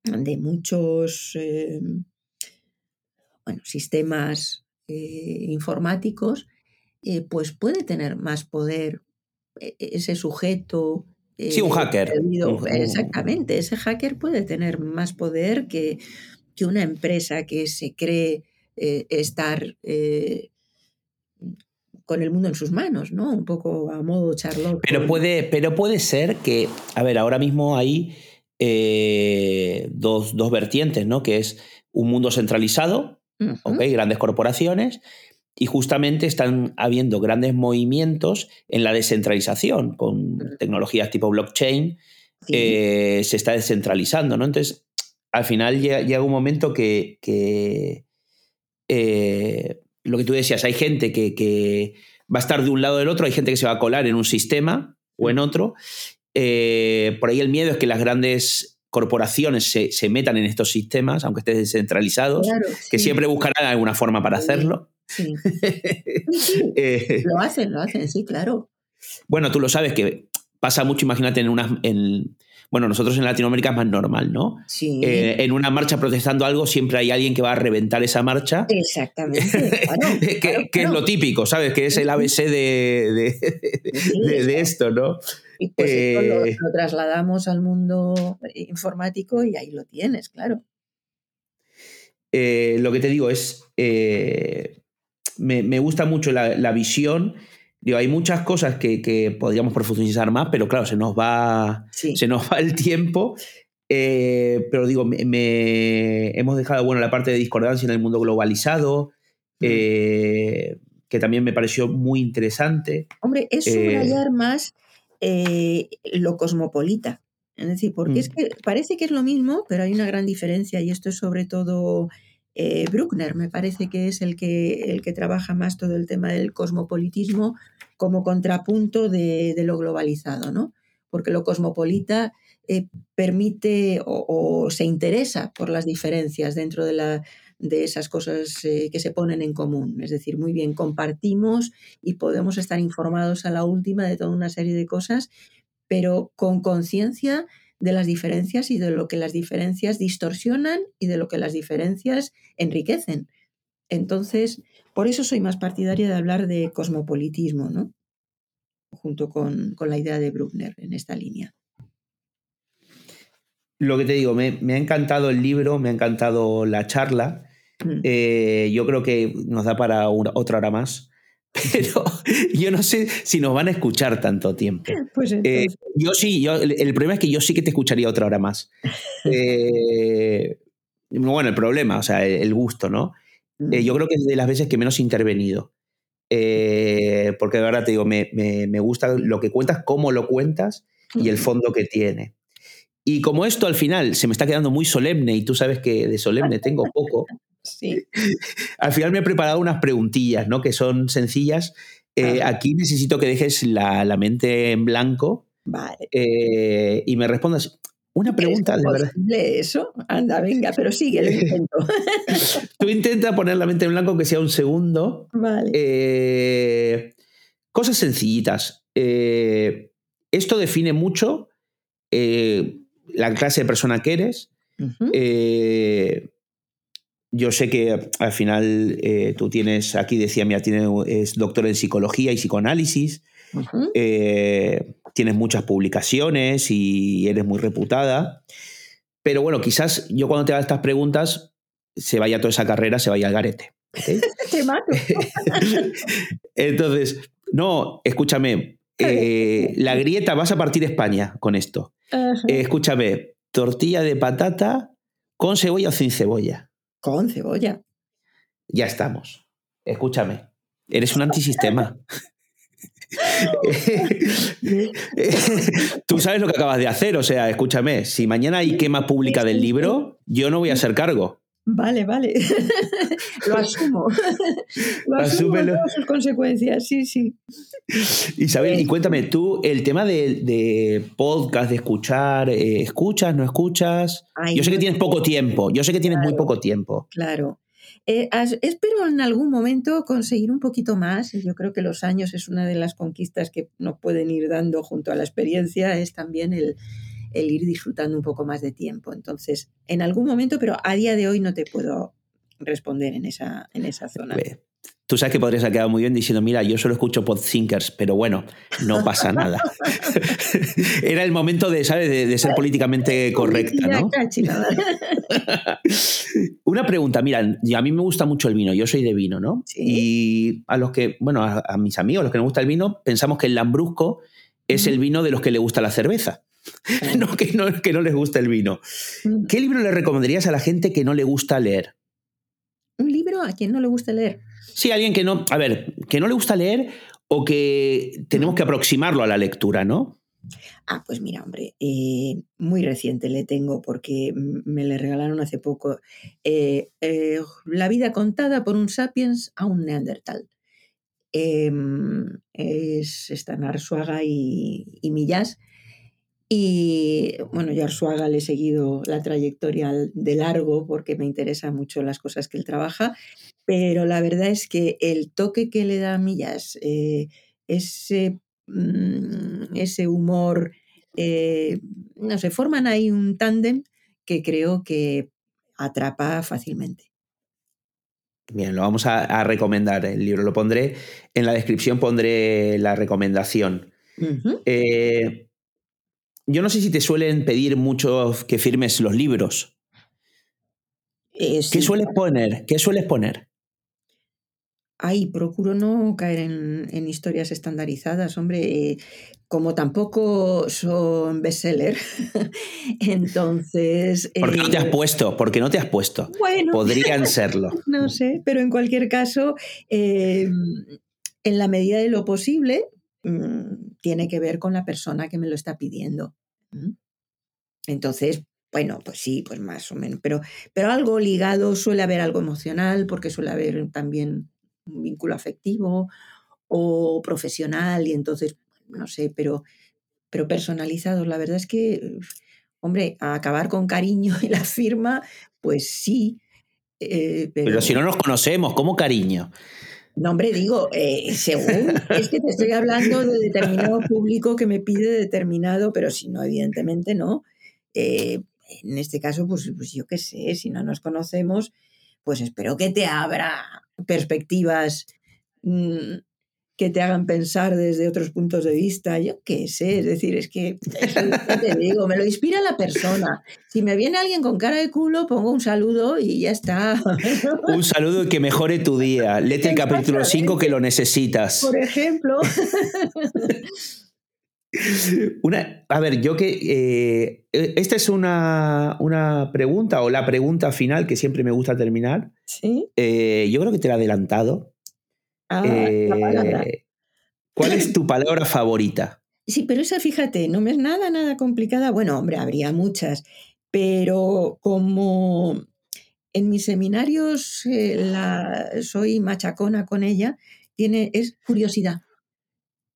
Speaker 3: de muchos eh, bueno, sistemas informáticos, pues puede tener más poder ese sujeto
Speaker 2: Sí, un hacker.
Speaker 3: exactamente, ese hacker puede tener más poder que, que una empresa que se cree eh, estar eh, con el mundo en sus manos, ¿no? Un poco a modo Charlotte.
Speaker 2: Pero puede, pero puede ser que, a ver, ahora mismo hay eh, dos, dos, vertientes, ¿no? Que es un mundo centralizado, Grandes corporaciones, y justamente están habiendo grandes movimientos en la descentralización, con tecnologías tipo blockchain, se está descentralizando, ¿no? Entonces, al final llega, un momento que, eh, lo que tú decías, hay gente que, va a estar de un lado o del otro, hay gente que se va a colar en un sistema o en otro. Eh, por ahí el miedo es que las grandes corporaciones se, metan en estos sistemas, aunque estén descentralizados, que siempre buscarán alguna forma para hacerlo. Sí.
Speaker 3: Eh, lo hacen, lo hacen, sí, claro.
Speaker 2: Bueno, tú lo sabes que pasa mucho, imagínate, en unas. En, bueno, nosotros en Latinoamérica es más normal, ¿no?
Speaker 3: Sí.
Speaker 2: Eh, en una marcha protestando algo, siempre hay alguien que va a reventar esa marcha.
Speaker 3: Exactamente.
Speaker 2: que, es lo típico, ¿sabes? Que es el ABC de, de, esto, ¿no?
Speaker 3: Y pues lo, eh, lo, trasladamos al mundo informático y ahí lo tienes, claro.
Speaker 2: lo que te digo es, me, gusta mucho la, visión. Digo, hay muchas cosas que, podríamos profundizar más, pero claro, se nos va, se nos va el tiempo. Eh, pero digo, me, hemos dejado bueno, la parte de discordancia en el mundo globalizado, mm. eh, que también me pareció muy interesante.
Speaker 3: Hombre, es subrayar eh, más lo cosmopolita. Es decir, porque es mm. que parece que es lo mismo, pero hay una gran diferencia y esto es sobre todo eh, Bruckner me parece que es el que, el que trabaja más todo el tema del cosmopolitismo como contrapunto de, lo globalizado, ¿no? porque lo cosmopolita eh, permite o, se interesa por las diferencias dentro de, la, de esas cosas eh, que se ponen en común. Es decir, muy bien, compartimos y podemos estar informados a la última de toda una serie de cosas, pero con conciencia de las diferencias y de lo que las diferencias distorsionan y de lo que las diferencias enriquecen. Entonces, por eso soy más partidaria de hablar de cosmopolitismo, ¿no? Junto con, la idea de Bruckner en esta línea.
Speaker 2: Lo que te digo, me, ha encantado el libro, me ha encantado la charla. Mm. Eh, yo creo que nos da para otra hora más pero yo no sé si nos van a escuchar tanto tiempo.
Speaker 3: Pues eh,
Speaker 2: yo sí, yo, el, problema es que yo sí que te escucharía otra hora más. Eh, bueno, el problema, o sea, el, gusto, ¿no? Eh, yo creo que es de las veces que menos he intervenido. porque de verdad te digo, me, me, gusta lo que cuentas, cómo lo cuentas y el fondo que tiene. Y como esto al final se me está quedando muy solemne y tú sabes que de solemne tengo poco,
Speaker 3: Sí.
Speaker 2: Al final me he preparado unas preguntillas, ¿no? Que son sencillas. Eh, aquí necesito que dejes la, mente en blanco.
Speaker 3: Vale.
Speaker 2: Eh, y me respondas una pregunta
Speaker 3: de verdad. eso? Anda, venga, pero sigue, lo intento.
Speaker 2: Tú intenta poner la mente en blanco que sea un segundo.
Speaker 3: Vale.
Speaker 2: Eh, cosas sencillitas. esto define mucho la clase de persona que eres yo sé que al final eh, tú tienes, aquí decía, mira, es doctor en psicología y psicoanálisis, eh, tienes muchas publicaciones y eres muy reputada. Pero bueno, quizás yo cuando te haga estas preguntas se vaya toda esa carrera, se vaya al garete.
Speaker 3: te mato.
Speaker 2: Entonces, no, escúchame, eh, la grieta, vas a partir España con esto. escúchame, tortilla de patata con cebolla o sin cebolla.
Speaker 3: Con cebolla.
Speaker 2: Ya estamos. Escúchame. Eres un antisistema. Tú sabes lo que acabas de hacer, o sea, escúchame, si mañana hay quema pública del libro, yo no voy a hacer cargo.
Speaker 3: Vale, vale. lo asumo. lo asumo todas sus consecuencias, sí, sí.
Speaker 2: Isabel, y cuéntame, tú, el tema de, podcast, de escuchar, eh, ¿escuchas, no escuchas? yo sé que tienes poco tiempo, yo sé que tienes muy poco tiempo.
Speaker 3: Claro. Eh, espero en algún momento conseguir un poquito más. Yo creo que los años es una de las conquistas que nos pueden ir dando junto a la experiencia, es también el, el ir disfrutando un poco más de tiempo. Entonces, en algún momento, pero a día de hoy no te puedo responder en esa, en esa zona.
Speaker 2: Tú sabes que podrías haber quedado muy bien diciendo, mira, yo solo escucho podthinkers, pero bueno, no pasa nada. Era el momento de, ¿sabes? De, ser políticamente correcta, ¿no? Una pregunta, mira, a mí me gusta mucho el vino, yo soy de vino, ¿no? Y a los que, bueno, a, a, mis amigos, los que nos gusta el vino, pensamos que el lambrusco es el vino de los que le gusta la cerveza. no, que no, que no les gusta el vino. Mm. ¿Qué libro le recomendarías a la gente que no le gusta leer?
Speaker 3: ¿Un libro a quien no le gusta leer?
Speaker 2: Sí, alguien que no, a ver, que no le gusta leer o que tenemos que aproximarlo a la lectura, ¿no?
Speaker 3: Ah, pues mira, hombre, eh, muy reciente le tengo porque me le regalaron hace poco eh, eh, La vida contada por un sapiens a un neandertal. Em, es, están Arsuaga y, y Millás y bueno, yo a Arzuaga le he seguido la trayectoria de largo porque me interesan mucho las cosas que él trabaja, pero la verdad es que el toque que le da a Millas, eh, ese, mm, ese humor, eh, no sé, forman ahí un tándem que creo que atrapa fácilmente.
Speaker 2: Bien, lo vamos a, recomendar. El libro lo pondré. En la descripción pondré la recomendación yo no sé si te suelen pedir mucho que firmes los libros.
Speaker 3: Eh,
Speaker 2: ¿Qué sueles poner? ¿Qué sueles poner?
Speaker 3: Ay, procuro no caer en, historias estandarizadas, hombre. Eh, como tampoco son bestseller, entonces.
Speaker 2: ¿Por qué no te has eh, puesto? ¿Por qué no te has puesto?
Speaker 3: Bueno.
Speaker 2: Podrían serlo.
Speaker 3: no sé, pero en cualquier caso, en la medida de lo posible, Mm, tiene que ver con la persona que me lo está pidiendo. Entonces, bueno, pues sí, pues más o menos, pero, pero algo ligado, suele haber algo emocional, porque suele haber también un vínculo afectivo o profesional, y entonces, no sé, pero, pero personalizados. La verdad es que, hombre, a acabar con cariño y la firma, pues sí.
Speaker 2: Eh, pero... si no nos conocemos, ¿cómo cariño?
Speaker 3: No, hombre, digo, eh, según, es que te estoy hablando de determinado público que me pide determinado, pero si no, evidentemente no. Eh, en este caso, pues, pues yo qué sé, si no nos conocemos, pues espero que te abra perspectivas mm, que te hagan pensar desde otros puntos de vista, yo qué sé, es decir, es que, te digo, me lo inspira la persona. Si me viene alguien con cara de culo, pongo un saludo y ya está.
Speaker 2: Un saludo y que mejore tu día. Lete el capítulo 5 que lo necesitas.
Speaker 3: Por ejemplo.
Speaker 2: Una, a ver, yo que. Eh, e, esta es una, una, pregunta o la pregunta final que siempre me gusta terminar.
Speaker 3: Sí.
Speaker 2: Eh, yo creo que te la he adelantado.
Speaker 3: Ah, eh,
Speaker 2: ¿Cuál es tu palabra favorita?
Speaker 3: Sí, pero esa, fíjate, no me es nada, nada complicada. Bueno, hombre, habría muchas, pero como en mis seminarios la, soy machacona con ella, tiene, es curiosidad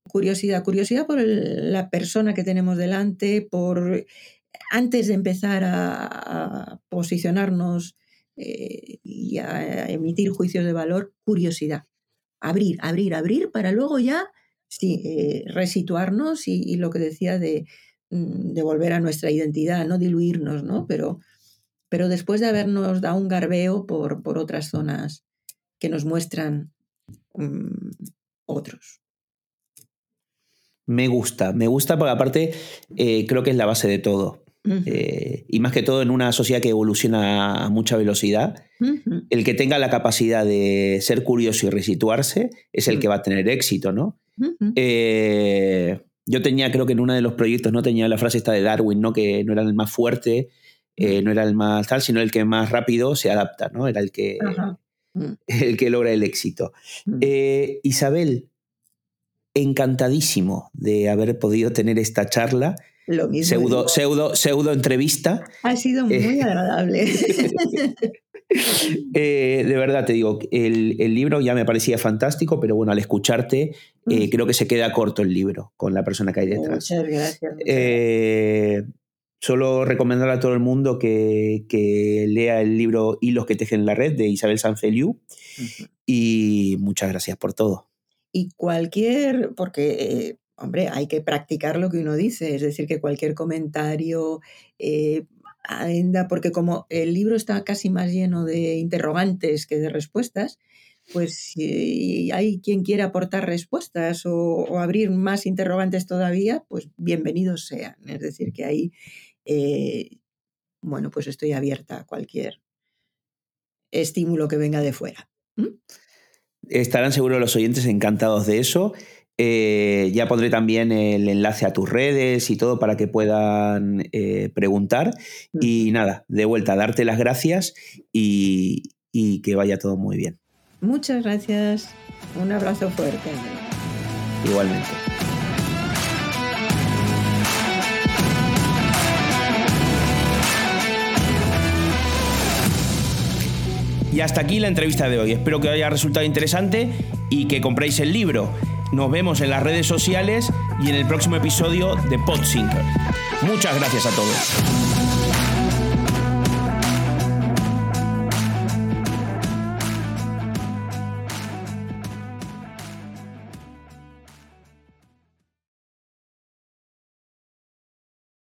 Speaker 3: curiosidad, curiosidad por la persona que tenemos delante, por antes de empezar a, posicionarnos eh, y a emitir juicios de valor, curiosidad. Abrir, abrir, abrir para luego ya sí, eh, resituarnos y, lo que decía de, mm, de, volver a nuestra identidad, no diluirnos, ¿no? Pero, pero después de habernos dado un garbeo por, por otras zonas que nos muestran mm, otros.
Speaker 2: Me gusta, me gusta porque aparte eh, creo que es la base de todo. Eh, y más que todo en una sociedad que evoluciona a mucha velocidad, el que tenga la capacidad de ser curioso y resituarse es el que va a tener éxito, ¿no? Eh, yo tenía, creo que en uno de los proyectos no tenía la frase esta de Darwin, ¿no? Que no era el más fuerte, no era el más tal, sino el que más rápido se adapta, ¿no? Era el que, mm. el que logra el éxito. Mm. Isabel, encantadísimo de haber podido tener esta charla.
Speaker 3: Lo mismo.
Speaker 2: Pseudo, pseudo, pseudo entrevista.
Speaker 3: Ha sido muy eh, agradable.
Speaker 2: Eh, de verdad te digo, el, libro ya me parecía fantástico, pero bueno, al escucharte, eh, creo que se queda corto el libro con la persona que hay detrás.
Speaker 3: Muchas gracias.
Speaker 2: solo recomendar a todo el mundo que, lea el libro Hilos que tejen la red de Isabel Sanfeliu. Y muchas gracias por todo
Speaker 3: y cualquier, porque, hombre, hay que practicar lo que uno dice, es decir, que cualquier comentario, eh, porque como el libro está casi más lleno de interrogantes que de respuestas, pues si hay quien quiera aportar respuestas o, abrir más interrogantes todavía, pues bienvenidos sean. Es decir, que ahí, eh, bueno, pues estoy abierta a cualquier estímulo que venga de fuera.
Speaker 2: Estarán seguros los oyentes encantados de eso. Eh, ya pondré también el enlace a tus redes y todo para que puedan eh, preguntar. Y nada, de vuelta, darte las gracias y, y que vaya todo muy bien.
Speaker 3: Muchas gracias. Un abrazo fuerte.
Speaker 2: Igualmente. Y hasta aquí la entrevista de hoy. Espero que haya resultado interesante y que compréis el libro. Nos vemos en las redes sociales y en el próximo episodio de Podsinker. Muchas gracias a todos.